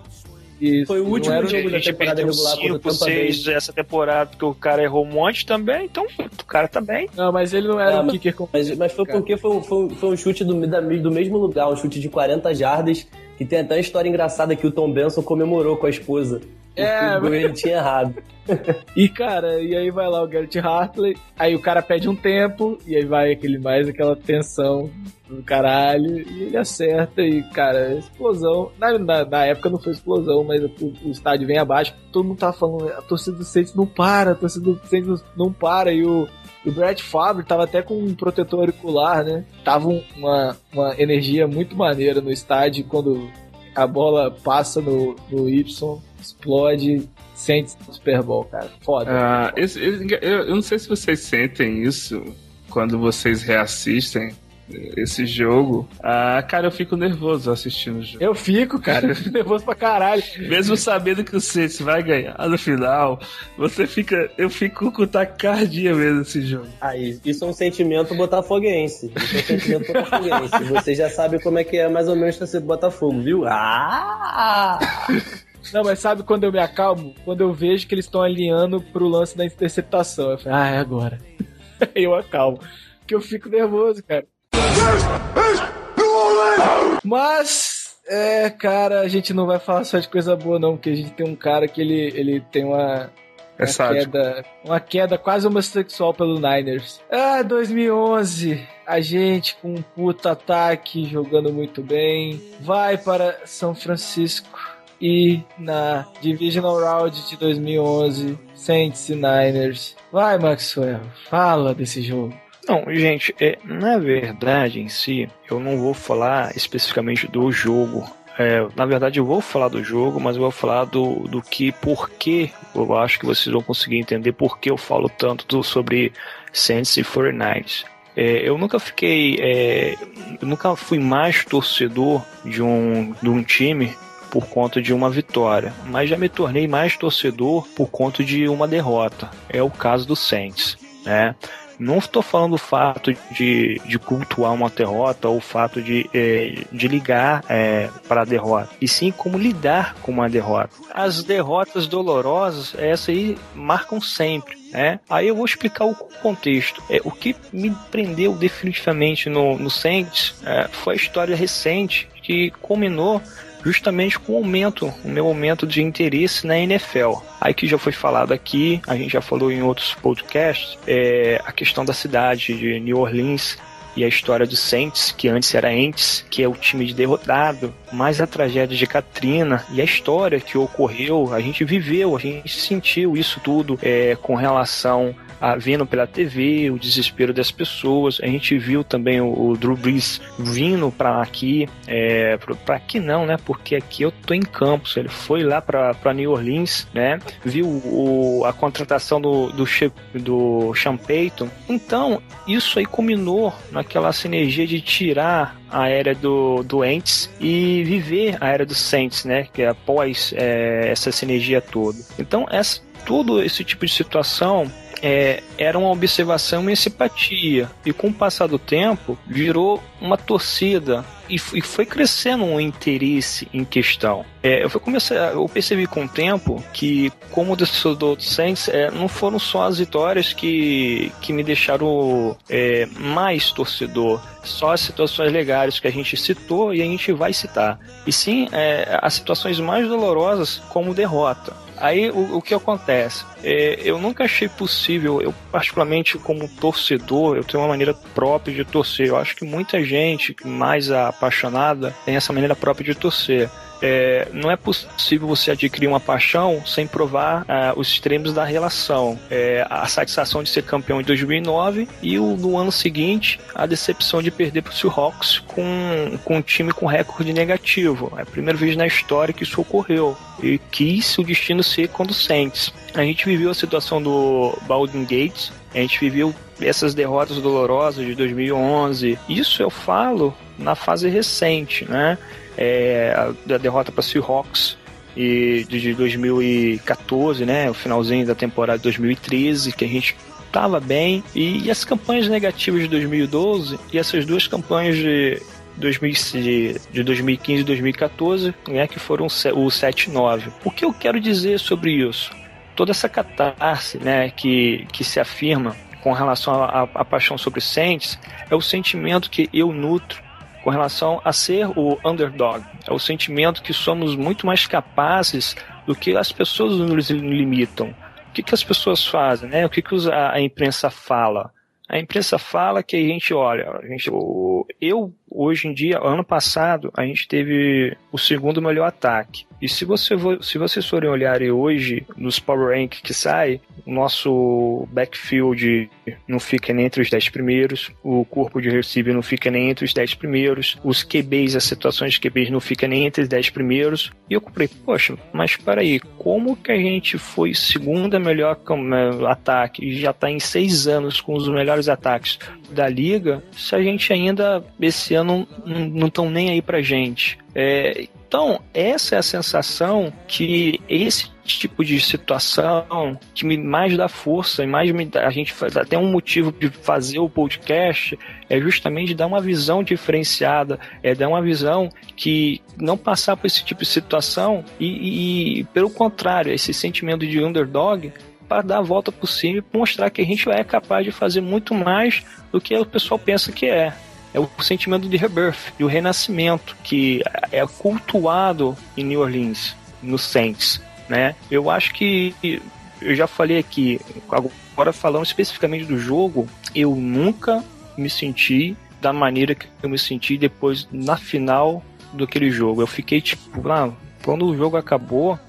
Isso, Foi o último era- jogo A da gente temporada perdeu regular contra o 5, Tampa Bay. 6 essa temporada, porque o cara errou um monte também, então o cara também. Não, mas ele não era Ah, um mas- kicker com. Mas, mas foi porque foi, um- foi, foi um chute do, da- do mesmo lugar, um chute de 40 jardas, que tem até uma história engraçada que o Tom Benson comemorou com a esposa. O É, mas- ele tinha errado. E, cara, e aí vai lá o Garrett Hartley, aí o cara pede um tempo, e aí vai aquele mais aquela tensão do caralho, e ele acerta, e, cara, explosão. Na, na, na época não foi explosão, mas o, o estádio vem abaixo, todo mundo tava falando, a torcida do Saints não para, a torcida do Saints não para, e o. O Brett Favre tava até com um protetor auricular, né? Tava um- uma, uma energia muito maneira no estádio quando a bola passa no, no Y, explode, sente Super Bowl, cara. Foda. Ah, esse- eu, eu não sei se vocês sentem isso quando vocês reassistem esse jogo. Ah, cara, eu fico nervoso assistindo o jogo. Eu fico, cara, eu fico nervoso pra caralho. Mesmo sabendo que o Saints vai ganhar no final, você fica. Eu fico com taquicardia mesmo esse jogo. Aí, isso é um sentimento botafoguense. Isso é um sentimento botafoguense. Você já sabe como é que é mais ou menos torcer Botafogo, viu? Ah! Não, mas sabe quando eu me acalmo? Quando eu vejo que eles estão alinhando pro lance da interceptação. Eu falo, ah, é agora. Eu acalmo. Porque eu fico nervoso, cara. Mas, é, cara, a gente não vai falar só de coisa boa, não, porque a gente tem um cara que ele, ele tem uma, É uma queda, uma queda quase homossexual pelo Niners. Ah, 2011, a gente com um puta ataque, jogando muito bem, vai para São Francisco e na Divisional Round de 2011, Saints e Niners. Vai, Maxwell, fala desse jogo. Não, gente, é, na verdade em si, eu não vou falar especificamente do jogo. É, na verdade, eu vou falar do jogo, mas eu vou falar do, do que, por que eu acho que vocês vão conseguir entender por que eu falo tanto do- sobre Saints e 49ers. É, eu nunca fiquei. é, eu nunca fui mais torcedor de um, de um time por conta de uma vitória, mas já me tornei mais torcedor por conta de uma derrota. É o caso do Saints, né? Não estou falando do fato de, de cultuar uma derrota ou o fato de, eh, de ligar eh, para a derrota, e sim como lidar com uma derrota. As derrotas dolorosas, essa aí marcam sempre. Né? Aí eu vou explicar o contexto. É, o que me prendeu definitivamente no, no Saints é, foi a história recente que culminou justamente com o aumento, o meu aumento de interesse na NFL. Aí que já foi falado aqui, a gente já falou em outros podcasts, é, a questão da cidade de New Orleans e a história do Saints, que antes era Ents, que é o time de derrotado, mais a tragédia de Katrina e a história que ocorreu, a gente viveu, a gente sentiu isso tudo é, com relação a vindo pela TV, o desespero das pessoas. A gente viu também o, o Drew Brees vindo para aqui, é, para aqui não, né? Porque aqui eu tô em Campos. Ele foi lá para New Orleans, né? Viu o, a contratação do do, do Sean Payton. Então isso aí culminou naquela sinergia de tirar a era do doentes e viver a era dos Saints, né? Que é após é, essa sinergia toda. Então essa todo esse tipo de situação é, era uma observação e simpatia. E com o passar do tempo, virou uma torcida e, foi crescendo um interesse em questão. É, eu, começar, eu percebi com o tempo que, como torcedor do Saints, é, não foram só as vitórias que, que me deixaram é, mais torcedor, só as situações legais que a gente citou e a gente vai citar. E sim é, as situações mais dolorosas, como derrota. Aí o, o que acontece? É, eu nunca achei possível, eu particularmente como torcedor, eu tenho uma maneira própria de torcer. Eu acho que muita gente mais apaixonada tem essa maneira própria de torcer. É, não é possível você adquirir uma paixão sem provar ah, os extremos da relação. É, a satisfação de ser campeão em 2009 e o, no ano seguinte a decepção de perder para o Seahawks com, com um time com recorde negativo. É a primeira vez na história que isso ocorreu e quis o destino ser conducentes. A gente viveu a situação do Baldwin Gates, a gente viveu essas derrotas dolorosas de 2011. Isso eu falo na fase recente, né? É, a, da derrota para Seahawks e de, de 2014, né? O finalzinho da temporada de 2013, que a gente estava bem. E, e as campanhas negativas de 2012 e essas duas campanhas de 2000 de, de 2015 e 2014, né, que foram o 7-9. O que eu quero dizer sobre isso? Toda essa catarse né, que, que se afirma com relação à paixão sobre Saints é o sentimento que eu nutro com relação a ser o underdog. É o sentimento que somos muito mais capazes do que as pessoas nos limitam. O que, que as pessoas fazem, né? O que, que a, imprensa fala? A imprensa fala que a gente, olha, a gente, eu hoje em dia, ano passado, a gente teve o segundo melhor ataque. E se, você, vo- se vocês forem olhar hoje nos Power Rank que sai, o nosso backfield não fica nem entre os 10 primeiros, o corpo de receiver não fica nem entre os 10 primeiros, os QBs, as situações de QBs não fica nem entre os 10 primeiros. E eu comprei, poxa, mas peraí, como que a gente foi segunda melhor ataque e já tá em seis anos com os melhores ataques da liga, se a gente ainda esse ano não estão nem aí pra gente? É, então, essa é a sensação que esse tipo de situação que me mais dá força e mais me dá, a gente faz até um motivo de fazer o podcast é justamente dar uma visão diferenciada, é dar uma visão que não passar por esse tipo de situação e, e pelo contrário, esse sentimento de underdog para dar a volta por cima e mostrar que a gente é capaz de fazer muito mais do que o pessoal pensa que é. É o sentimento de rebirth, de o renascimento, que é cultuado em New Orleans, no Saints, né? Eu acho que eu já falei aqui, agora falando especificamente do jogo, eu nunca me senti da maneira que eu me senti depois na final daquele jogo. Eu fiquei tipo, ah, quando o jogo acabou,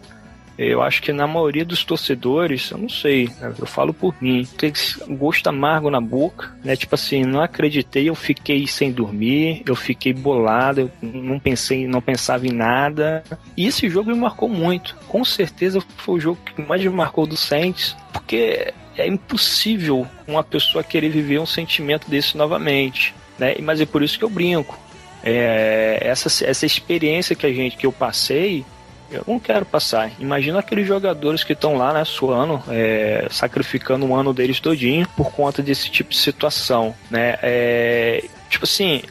Eu acho que na maioria dos torcedores, eu não sei, né, eu falo por mim, tem gosto amargo na boca, né? Tipo assim, não acreditei, eu fiquei sem dormir, eu fiquei bolado, eu não pensei, não pensava em nada. E esse jogo me marcou muito. Com certeza foi o jogo que mais me marcou do Saints, porque é impossível uma pessoa querer viver um sentimento desse novamente, né? Mas é por isso que eu brinco. É, essa, essa experiência que a gente que eu passei, eu não quero passar. Imagina aqueles jogadores que estão lá, né, suando, é, sacrificando um ano deles todinho por conta desse tipo de situação, né? É, tipo assim,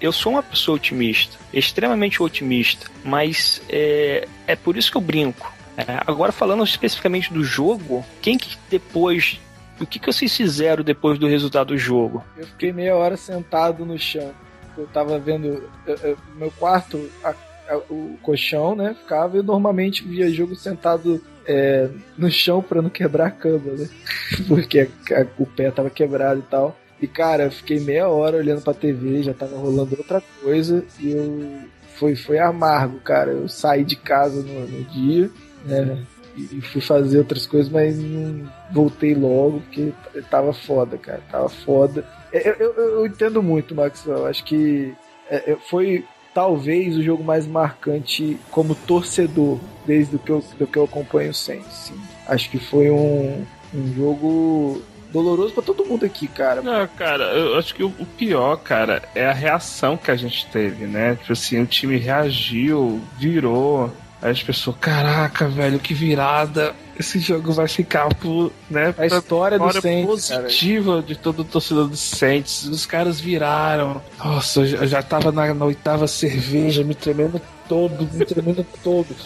eu sou uma pessoa otimista, extremamente otimista, mas é, é por isso que eu brinco. É, agora falando especificamente do jogo, quem que depois o que, que vocês fizeram depois do resultado do jogo? Eu fiquei meia hora sentado no chão. Eu tava vendo eu- eu- meu quarto, a- o colchão, né? Ficava e normalmente via jogo sentado é, no chão pra não quebrar a cama, né? Porque a- a- o pé tava quebrado e tal. E cara, eu fiquei meia hora olhando pra TV, já tava rolando outra coisa e eu foi, foi amargo, cara. Eu saí de casa no, no dia, né? E fui fazer outras coisas, mas não voltei logo, porque tava foda, cara. Tava foda. Eu, eu, eu entendo muito, Maxwell. Acho que é, é, foi talvez o jogo mais marcante como torcedor, desde que eu, do que eu acompanho o. Sim. Acho que foi um, um jogo doloroso pra todo mundo aqui, cara. Não, cara, eu acho que o o pior, cara, é a reação que a gente teve, né? Tipo assim, o time reagiu, virou. Aí as pessoas, caraca, velho, que virada. Esse jogo vai ficar por, né, A história do Saints, cara. positiva de todo o torcedor do Saints. Os caras viraram. Nossa, eu já tava na, na oitava cerveja, me tremendo todo, me tremendo todo.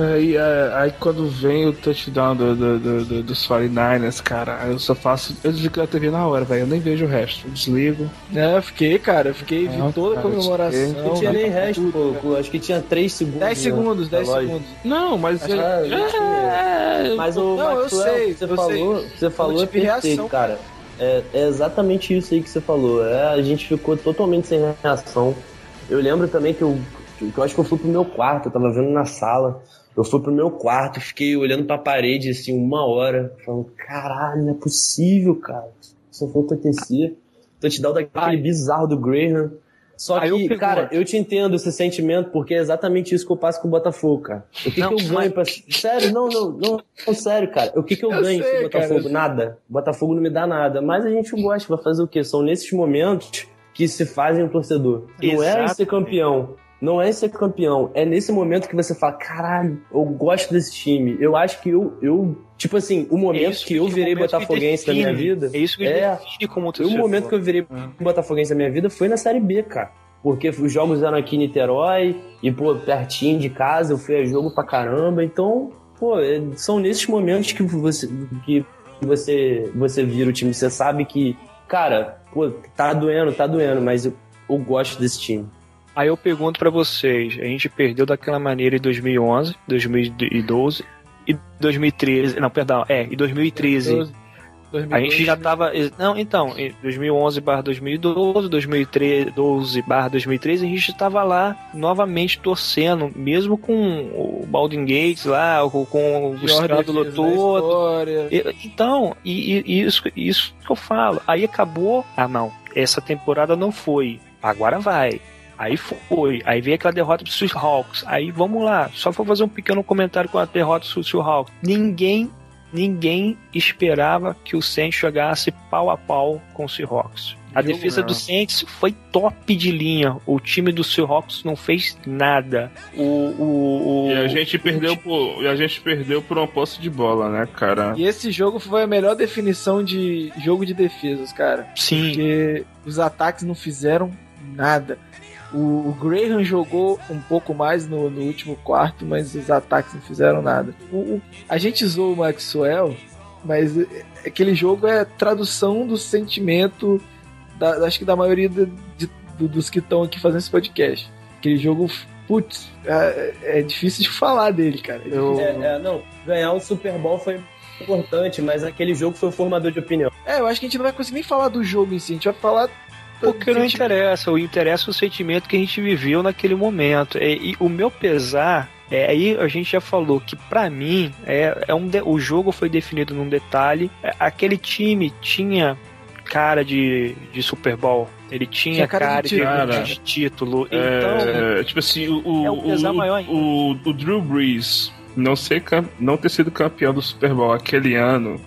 Aí, é, aí quando vem o touchdown do, do, do- do- dos 49ers, cara, eu só faço. Eu desligo a TV na hora, velho. Eu nem vejo o resto. Eu desligo. É, eu fiquei, cara, eu fiquei, vi Não, toda a comemoração. Não tinha nem vi resto, tudo, pô, Acho que tinha 3 segundos. 10 né, segundos, na 10 loja. segundos. Não, mas. Ah, é- não tinha. Mas o Não, eu sei, você eu falou, sei. você falou Eu é tive perfeito, reação. cara. É, é exatamente isso aí que você falou. É, a gente ficou totalmente sem reação. Eu lembro também que eu, que eu acho que eu fui pro meu quarto, eu tava vendo na sala. Eu fui pro meu quarto, fiquei olhando pra parede assim uma hora, falando, caralho, não é possível, cara. Isso não foi acontecer. Touchdown daquele bizarro do Graham. Só eu que, pergunto. cara, eu te entendo esse sentimento, porque é exatamente isso que eu passo com o Botafogo, cara. O que, Não, que eu ganho pra. Sério, não, não, não, não, sério, cara. O que, que eu, Eu ganho sei, com o cara, Botafogo? eu sei. Nada. O Botafogo não me dá nada. Mas a gente gosta, vai fazer o quê? São nesses momentos que se fazem um torcedor. Não é em ser campeão. Não é ser campeão. É nesse momento que você fala, caralho, eu gosto desse time. Eu acho que eu. eu tipo assim, o momento isso que eu virei botafoguense da minha vida. É isso que é, define como o torcedor. momento que eu virei botafoguense da minha vida foi na Série B, cara. Porque os jogos eram aqui em Niterói, e, pô, pertinho de casa, eu fui a jogo pra caramba. Então, pô, é- são nesses momentos que você, que você, você vira o time. Você sabe que, cara, pô, tá doendo, tá doendo, mas eu, eu gosto desse time. Aí eu pergunto pra vocês, a gente perdeu daquela maneira em 2011, 2012 e 2013, não, perdão, é, em 2013. A gente já tava. Não, então, em 2011 barra 2012, 2012 barra 2013, a gente tava lá novamente torcendo, mesmo com o Baldwin Gates lá, com, com o escândalo todo. E- Então, e, e- e isso, isso que eu falo. Aí acabou. Ah, não. Essa temporada não foi. Agora vai. Aí foi. Aí veio aquela derrota pro Seahawks. Aí vamos lá. Só vou fazer um pequeno comentário com a derrota do Seahawks. Ninguém, ninguém esperava que o Saints jogasse pau a pau com o Seahawks. A Jogo defesa não. do Saints foi top de linha. O time do Seahawks não fez nada. O, o, o- E a gente perdeu por, e a gente perdeu por uma posse de bola, né, cara? E esse jogo foi a melhor definição de jogo de defesas, cara. Sim. Porque os ataques não fizeram nada. O, o Graham jogou um pouco mais no, no último quarto, mas os ataques não fizeram nada. O, o- a gente zoou o Maxwell, mas é- aquele jogo é tradução do sentimento da, acho que da maioria de- do- dos que estão aqui fazendo esse podcast. Aquele jogo, putz, é, é difícil de falar dele, cara. Eu, É, é, não, ganhar o Super Bowl foi importante, mas aquele jogo foi o formador de opinião. É, eu acho que a gente não vai conseguir nem falar do jogo em si, a gente vai falar Porque não interessa, o interessa é o sentimento que a gente viveu naquele momento. E, e o meu pesar. É, aí a gente já falou que pra mim é, é um de- o jogo foi definido num detalhe. É, aquele time tinha cara de, de Super Bowl. Ele tinha, Tinha cara cara, de de, título. de título. Então, É, tipo assim, o, o, É um pesar o- o, o Drew Brees não, ser, cam- não ter sido campeão do Super Bowl aquele ano,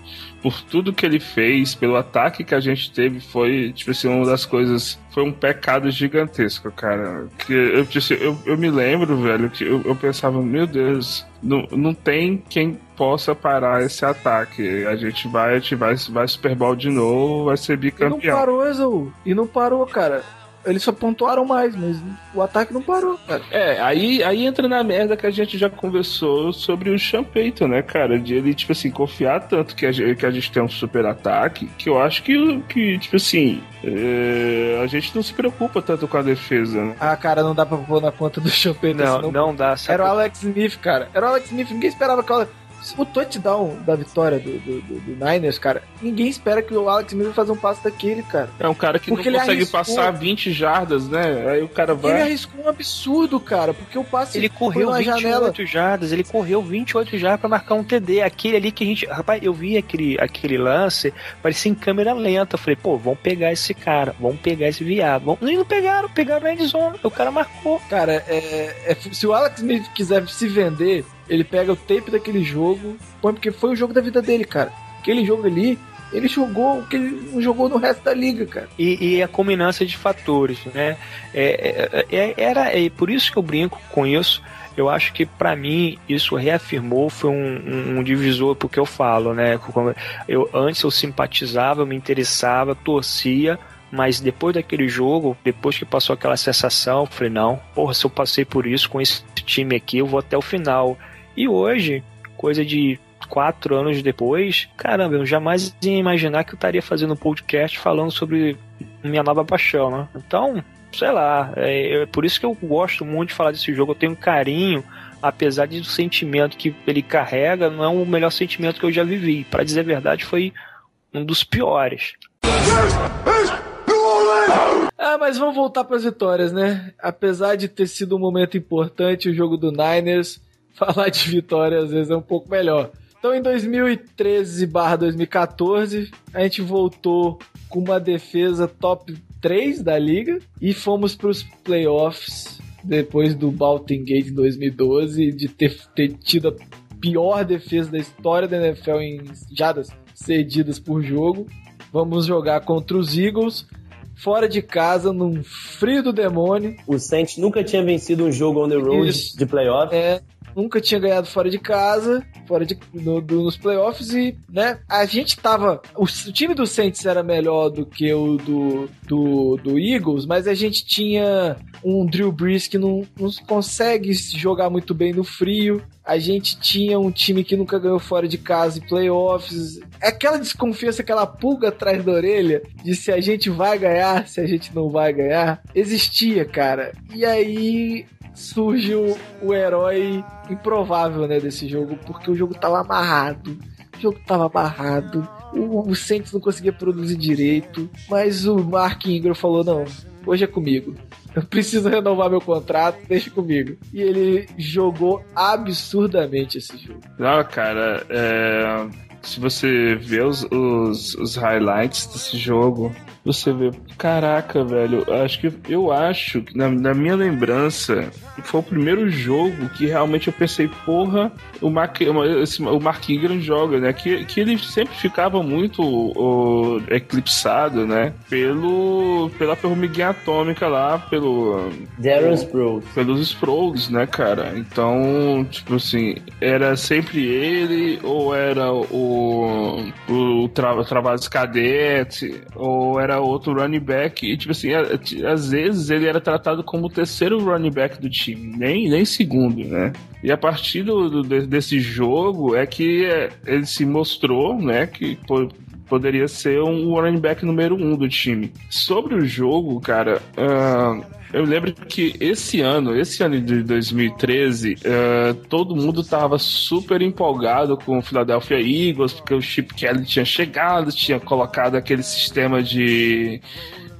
por tudo que ele fez, pelo ataque que a gente teve, foi, tipo assim, uma das coisas. Foi um pecado gigantesco, cara. Que eu, tipo assim, eu, eu me lembro, velho, que eu, eu pensava, meu Deus, não, não tem quem possa parar esse ataque. A gente vai, a gente vai, vai Super Bowl de novo, vai ser E não bicampeão. parou, Exu. E não parou, cara. Eles só pontuaram mais, mas o ataque não parou, cara. É, aí, aí entra na merda que a gente já conversou sobre o Payton, né, cara? De ele, tipo assim, confiar tanto que a gente, que a gente tem um super ataque, que eu acho que, que tipo assim, é, a gente não se preocupa tanto com a defesa, né? Ah, cara, não dá pra pôr na conta do Champagne. não, não dá. sabe Era o Alex Smith, cara. Era o Alex Smith. Ninguém esperava que o Alex... O touchdown da vitória do, do, do- do Niners, cara, ninguém espera que o Alex Smith vai fazer um passo daquele, cara. É um cara que Porque ele não consegue arriscou. passar 20 jardas, né? Aí o cara Ele vai. arriscou um absurdo, cara, porque o passe Ele correu numa 28 janela. jardas, ele correu 28 jardas pra marcar um TD. Aquele ali que a gente. Rapaz, eu vi aquele, aquele lance, parecia em câmera lenta. Eu falei, pô, vamos pegar esse cara, vamos pegar esse viado. Vamos... E não pegaram, pegaram na endzone. O cara marcou. Cara, é, é- se o Alex Smith quiser se vender, ele pega o tape daquele jogo, põe porque foi o jogo da vida dele, cara. Aquele jogo ali, ele jogou o que ele não jogou no resto da liga, cara. E, e a combinância de fatores, né? É, é- é- era é por isso que eu brinco com isso. Eu acho que pra mim isso reafirmou, foi um, um- um divisor porque eu falo, né? Eu antes eu simpatizava, eu me interessava, torcia, mas depois daquele jogo, depois que passou aquela sensação, eu falei não, porra, se eu passei por isso com esse time aqui, eu vou até o final. E hoje, coisa de quatro anos depois, caramba, eu jamais ia imaginar que eu estaria fazendo um podcast falando sobre minha nova paixão, né? Então, sei lá, é, é por isso que eu gosto muito de falar desse jogo, eu tenho um carinho, apesar de o sentimento que ele carrega, não é o melhor sentimento que eu já vivi. Pra dizer a verdade, foi um dos piores. Ah, mas vamos voltar para as vitórias, né? Apesar de ter sido um momento importante o jogo do Niners, falar de vitória às vezes é um pouco melhor. Então, em 2013/2014, a gente voltou com uma defesa top 3 da liga e fomos para os playoffs depois do Baltimore Gate em 2012 de ter, ter tido a pior defesa da história da NFL em jadas cedidas por jogo. Vamos jogar contra os Eagles fora de casa, num frio do demônio. O Saints nunca tinha vencido um jogo on the road de playoff. É, nunca tinha ganhado fora de casa, fora de no- do- nos playoffs e, né, a gente tava, o, o time do Saints era melhor do que o do, do, do Eagles, mas a gente tinha um Drew Brees que não, não consegue jogar muito bem no frio. A gente tinha um time que nunca ganhou fora de casa em playoffs. Aquela desconfiança, aquela pulga atrás da orelha de se a gente vai ganhar, se a gente não vai ganhar, existia, cara. E aí surge o, o herói improvável, né, desse jogo, porque o jogo tava amarrado. O jogo tava amarrado. O, o Saints não conseguia produzir direito, mas o Mark Ingram falou: "Não, hoje é comigo. Eu preciso renovar meu contrato, deixa comigo". E ele jogou absurdamente esse jogo. Não, cara, é, se você vê os, os, os highlights desse jogo, você vê, caraca, velho, acho que eu acho que na, na minha lembrança foi o primeiro jogo que realmente eu pensei, porra, o Mark, esse- o Mark Ingram joga, né? Que, que ele sempre ficava muito o, eclipsado, né? Pelo, pela formiguinha atômica lá, pelo Darren Sproles. pelos Sproles, né, cara? Então, tipo assim, era sempre ele, ou era o, o Tra Travados Cadete, ou era outro running back. E, tipo assim, a- às vezes ele era tratado como o terceiro running back do time, nem, nem segundo, né? E a partir do, do- de- desse jogo é que é, ele se mostrou, né, que poderia ser um running back número um do time. Sobre o jogo, cara, ah, eu lembro que esse ano, esse ano de 2013, ah, todo mundo tava super empolgado com o Philadelphia Eagles, porque o Chip Kelly tinha chegado, tinha colocado aquele sistema de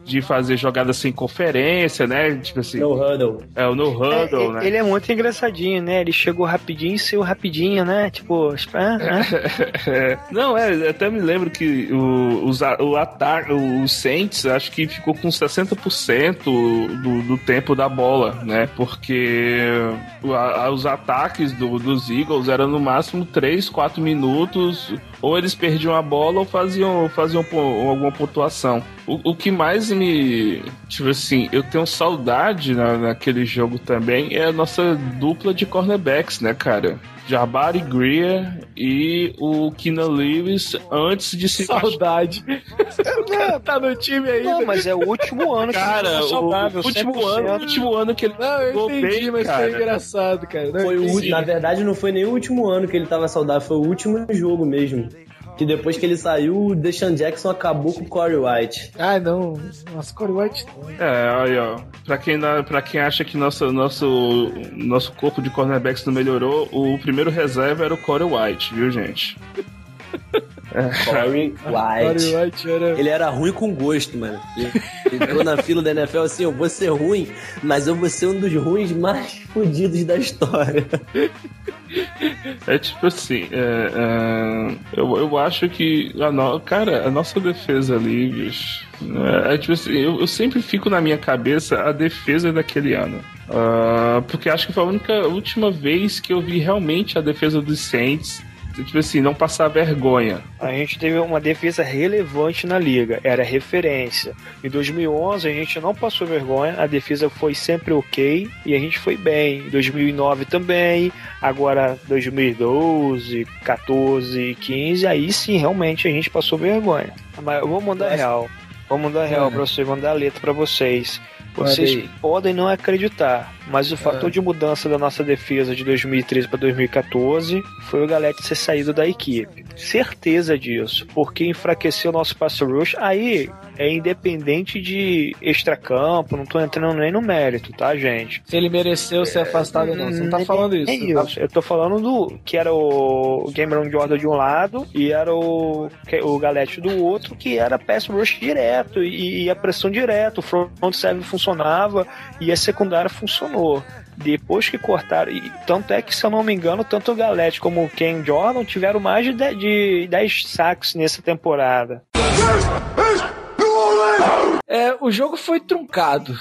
de fazer jogadas sem conferência, né? Tipo assim. No huddle. É, o no huddle, É, né? Ele é muito engraçadinho, né? Ele chegou rapidinho e saiu rapidinho, né? Tipo, ah, ah. É, não, é, até me lembro que o, os, o ataque, o Saints, acho que ficou com 60% do, do tempo da bola, né? Porque os ataques do- dos Eagles eram no máximo 3, 4 minutos, ou eles perdiam a bola ou faziam, faziam alguma pontuação. O, o que mais me. Tipo assim, eu tenho saudade na- naquele jogo também é a nossa dupla de cornerbacks, né, cara? Jabari Greer e o Keenan Lewis antes de se Saudade. o cara tá no time ainda. Não, mas é o último ano que Cara, ele tá o, saudável, o último 100%. ano, o último ano que ele Não, eu entendi, bem, mas cara. foi engraçado, cara. Não, Foi o, na verdade, não foi nem o último ano que ele tava saudável, foi o último jogo mesmo. Que depois que ele saiu, o Deshaun Jackson acabou com o Corey White. Ah, não. Nossa, Corey White. É, aí, ó. Pra quem, pra quem acha que nosso, nosso, nosso corpo de cornerbacks não melhorou, o primeiro reserva era o Corey White, viu, gente? Corey Corey White. White era. Ele era ruim com gosto, mano. Ele entrou na fila da NFL assim, eu vou ser ruim, mas eu vou ser um dos ruins mais fodidos da história. É tipo assim, é, é, eu, eu acho que, a no, cara, a nossa defesa ali, bicho, é, é tipo assim, eu, eu sempre fico na minha cabeça a defesa daquele ano. Ah, porque acho que foi a única última vez que eu vi realmente a defesa dos Saints, tipo assim, não passar vergonha. A gente teve uma defesa relevante na liga, era referência. Em 2011 a gente não passou vergonha, a defesa foi sempre ok e a gente foi bem. Em 2009 também, agora 2012, 14, 15, aí sim realmente a gente passou vergonha. Mas eu vou mandar real, vou mandar real pra vocês, vou mandar a letra pra vocês. Vocês podem não acreditar, mas o fator Ah. de mudança da nossa defesa de 2013 para 2014 foi o Galete ser saído da equipe. Certeza disso, porque enfraqueceu o nosso pass rush. Aí é independente de extracampo, não tô entrando nem no mérito, tá, gente? Se ele mereceu ser afastado ou não. Você não tá falando isso. É tá- isso. Eu tô falando do que era o Cameron Jordan de um lado e era o, o Galete do outro, que era pass rush direto e, e a pressão direto. O front seven funcionava e a secundária funcionou. Depois que cortaram, e tanto é que, se eu não me engano, tanto o Galete como o Ken Jordan tiveram mais de 10, de 10 sacks nessa temporada. É, o jogo foi truncado.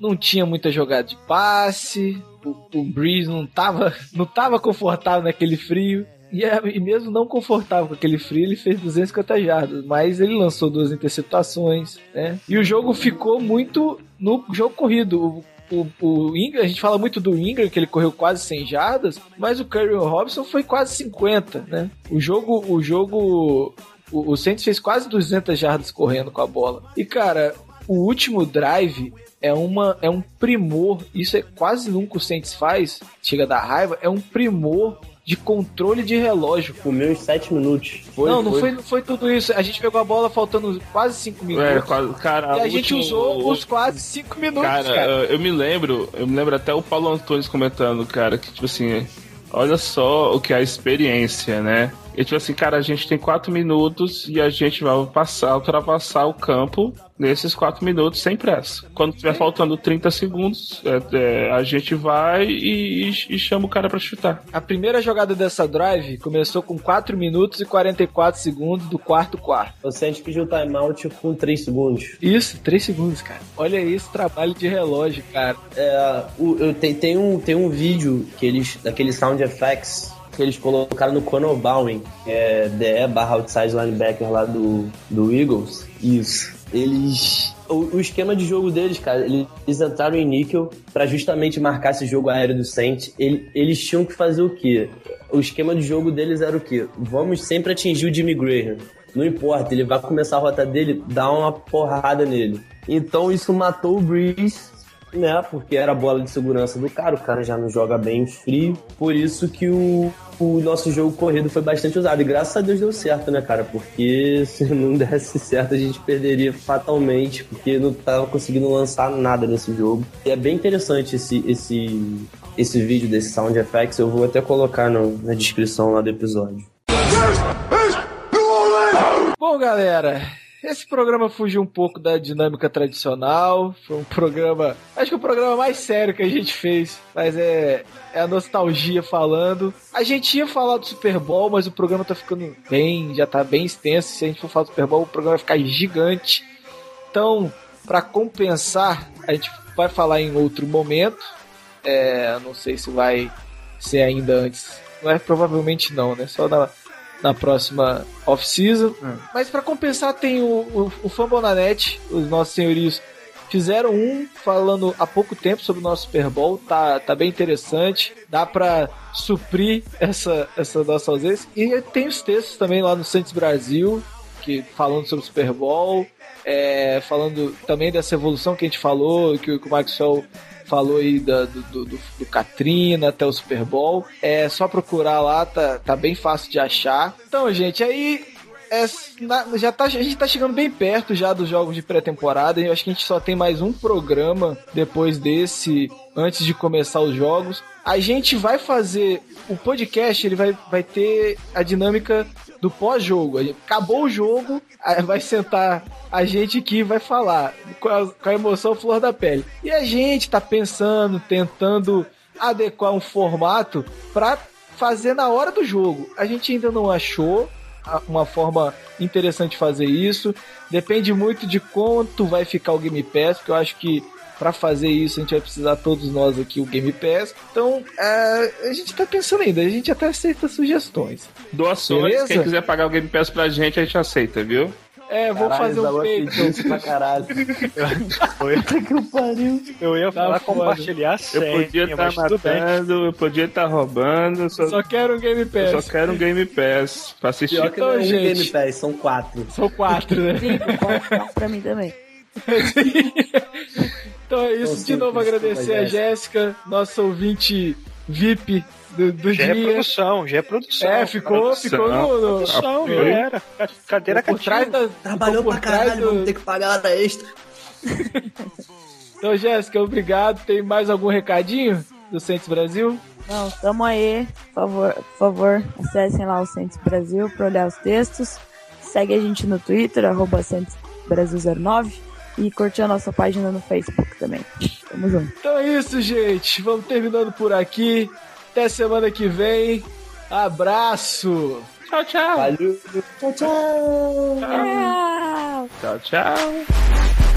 Não tinha muita jogada de passe. O, o Breeze não tava, não tava confortável naquele frio. E, é- e mesmo não confortável com aquele frio, ele fez 250 jardas. Mas ele lançou duas interceptações, né? E o jogo ficou muito no jogo corrido. O, o, Ingram, a gente fala muito do Ingram, que ele correu quase 100 jardas, mas o Curry Robson foi quase 50, né? O jogo, o jogo, o, o Saints fez quase 200 jardas correndo com a bola. E cara, o último drive é uma é um primor, isso é quase nunca o Saints faz, chega da raiva, é um primor de controle de relógio. Comeu uns 7 minutos. Foi, não, não foi, não foi tudo isso. A gente pegou a bola faltando quase 5 minutos. É, quase- cara, e a o gente último- usou os quase 5 minutos, Cara, cara. eu me lembro, eu me lembro até o Paulo Antunes comentando, cara, que tipo assim, olha só o que é a experiência, né? E tipo assim, cara, a gente tem quatro minutos e a gente vai passar, ultrapassar o campo nesses quatro minutos sem pressa. Quando tiver faltando 30 segundos, é, é, a gente vai e, e- e chama o cara pra chutar. A primeira jogada dessa drive começou com 4 minutos e 44 segundos do quarto quarto. O Saints pediu timeout com 3 segundos. Isso, 3 segundos, cara. Olha isso, trabalho de relógio, cara. É, o- eu, tem, tem, um, tem um vídeo que eles, daquele Sound Effects que eles colocaram no Conor Bowen, é DE barra outside linebacker lá do, do Eagles. Isso. Eles. O, esquema de jogo deles, cara, eles entraram em níquel pra justamente marcar esse jogo aéreo do Saints. Ele- eles tinham que fazer o quê? O esquema de jogo deles era o quê? Vamos sempre atingir o Jimmy Graham. Não importa, ele vai começar a rota dele, dá uma porrada nele. Então isso matou o Breeze, né? Porque era a bola de segurança do cara, o cara já não joga bem frio. Por isso que o, o nosso jogo corrido foi bastante usado. E graças a Deus deu certo, né, cara? Porque se não desse certo, a gente perderia fatalmente, porque não tava conseguindo lançar nada nesse jogo. E é bem interessante esse, esse, esse vídeo desse Sound Effects. Eu vou até colocar no- na descrição lá do episódio. Bom, galera, esse programa fugiu um pouco da dinâmica tradicional. Foi um programa. Acho que o programa mais sério que a gente fez. Mas é, é a nostalgia falando. A gente ia falar do Super Bowl, mas o programa tá ficando bem. Já tá bem extenso. Se a gente for falar do Super Bowl, o programa vai ficar gigante. Então, para compensar, a gente vai falar em outro momento. É, não sei se vai ser ainda antes. Não é provavelmente não, né? Só na, na próxima off-season. Mas para compensar, tem o, o, o Fambonanet, os nossos senhorios fizeram um falando há pouco tempo sobre o nosso Super Bowl, tá, tá bem interessante, dá para suprir essa, essa nossa ausência. E tem os textos também lá no Santos Brasil, que falando sobre o Super Bowl, é, falando também dessa evolução que a gente falou, que, que o Maxwell falou aí da- do, do, do, Katrina até o Super Bowl. É só procurar lá, tá, tá bem fácil de achar. Então, gente, aí é, na- já tá, a gente tá chegando bem perto já dos jogos de pré-temporada. Eu acho que a gente só tem mais um programa depois desse, antes de começar os jogos. A gente vai fazer o podcast, ele vai, vai ter a dinâmica do pós-jogo. Acabou o jogo, vai sentar a gente aqui vai falar com a, com a emoção flor da pele. E a gente tá pensando, tentando adequar um formato pra fazer na hora do jogo. A gente ainda não achou uma forma interessante de fazer isso. Depende muito de quanto vai ficar o Game Pass, porque eu acho que para fazer isso a gente vai precisar todos nós aqui o Game Pass. Então é, a gente tá pensando ainda, a gente até aceita sugestões. Doações, Beleza? quem quiser pagar o Game Pass pra gente, a gente aceita, viu? É, vou Caralho, fazer um peito. pra caralho. Eu ia Tá falar foda. compartilhar a Eu podia estar bem. matando, eu podia estar roubando, só, Só quero um Game eu Pass. só quero um Game Pass pra assistir. Pior que não é um Então, gente. Game Pass, são quatro. São quatro, né? Ficar pra mim também. Então é isso. Então, De novo, agradecer a Jéssica, nossa ouvinte VIP do, do Já é dia. produção, já é produção. É, ficou, Produção. ficou no, no, Produção, já era. Ca- Cadeira por trás cativa. da. Trabalhou pra por trás caralho, do- vamos ter que pagar hora extra. Então, Jéssica, obrigado. Tem mais algum recadinho do Santos Brasil? Não, tamo aí. Por favor, por favor, acessem lá o Centros Brasil pra olhar os textos. Segue a gente no Twitter, arroba Centros Brasil 09 e curte a nossa página no Facebook também. Tamo junto. Então é isso, gente. Vamos terminando por aqui. Até semana que vem. Abraço. Tchau, tchau. Valeu. Tchau, tchau. Tchau! Tchau, tchau.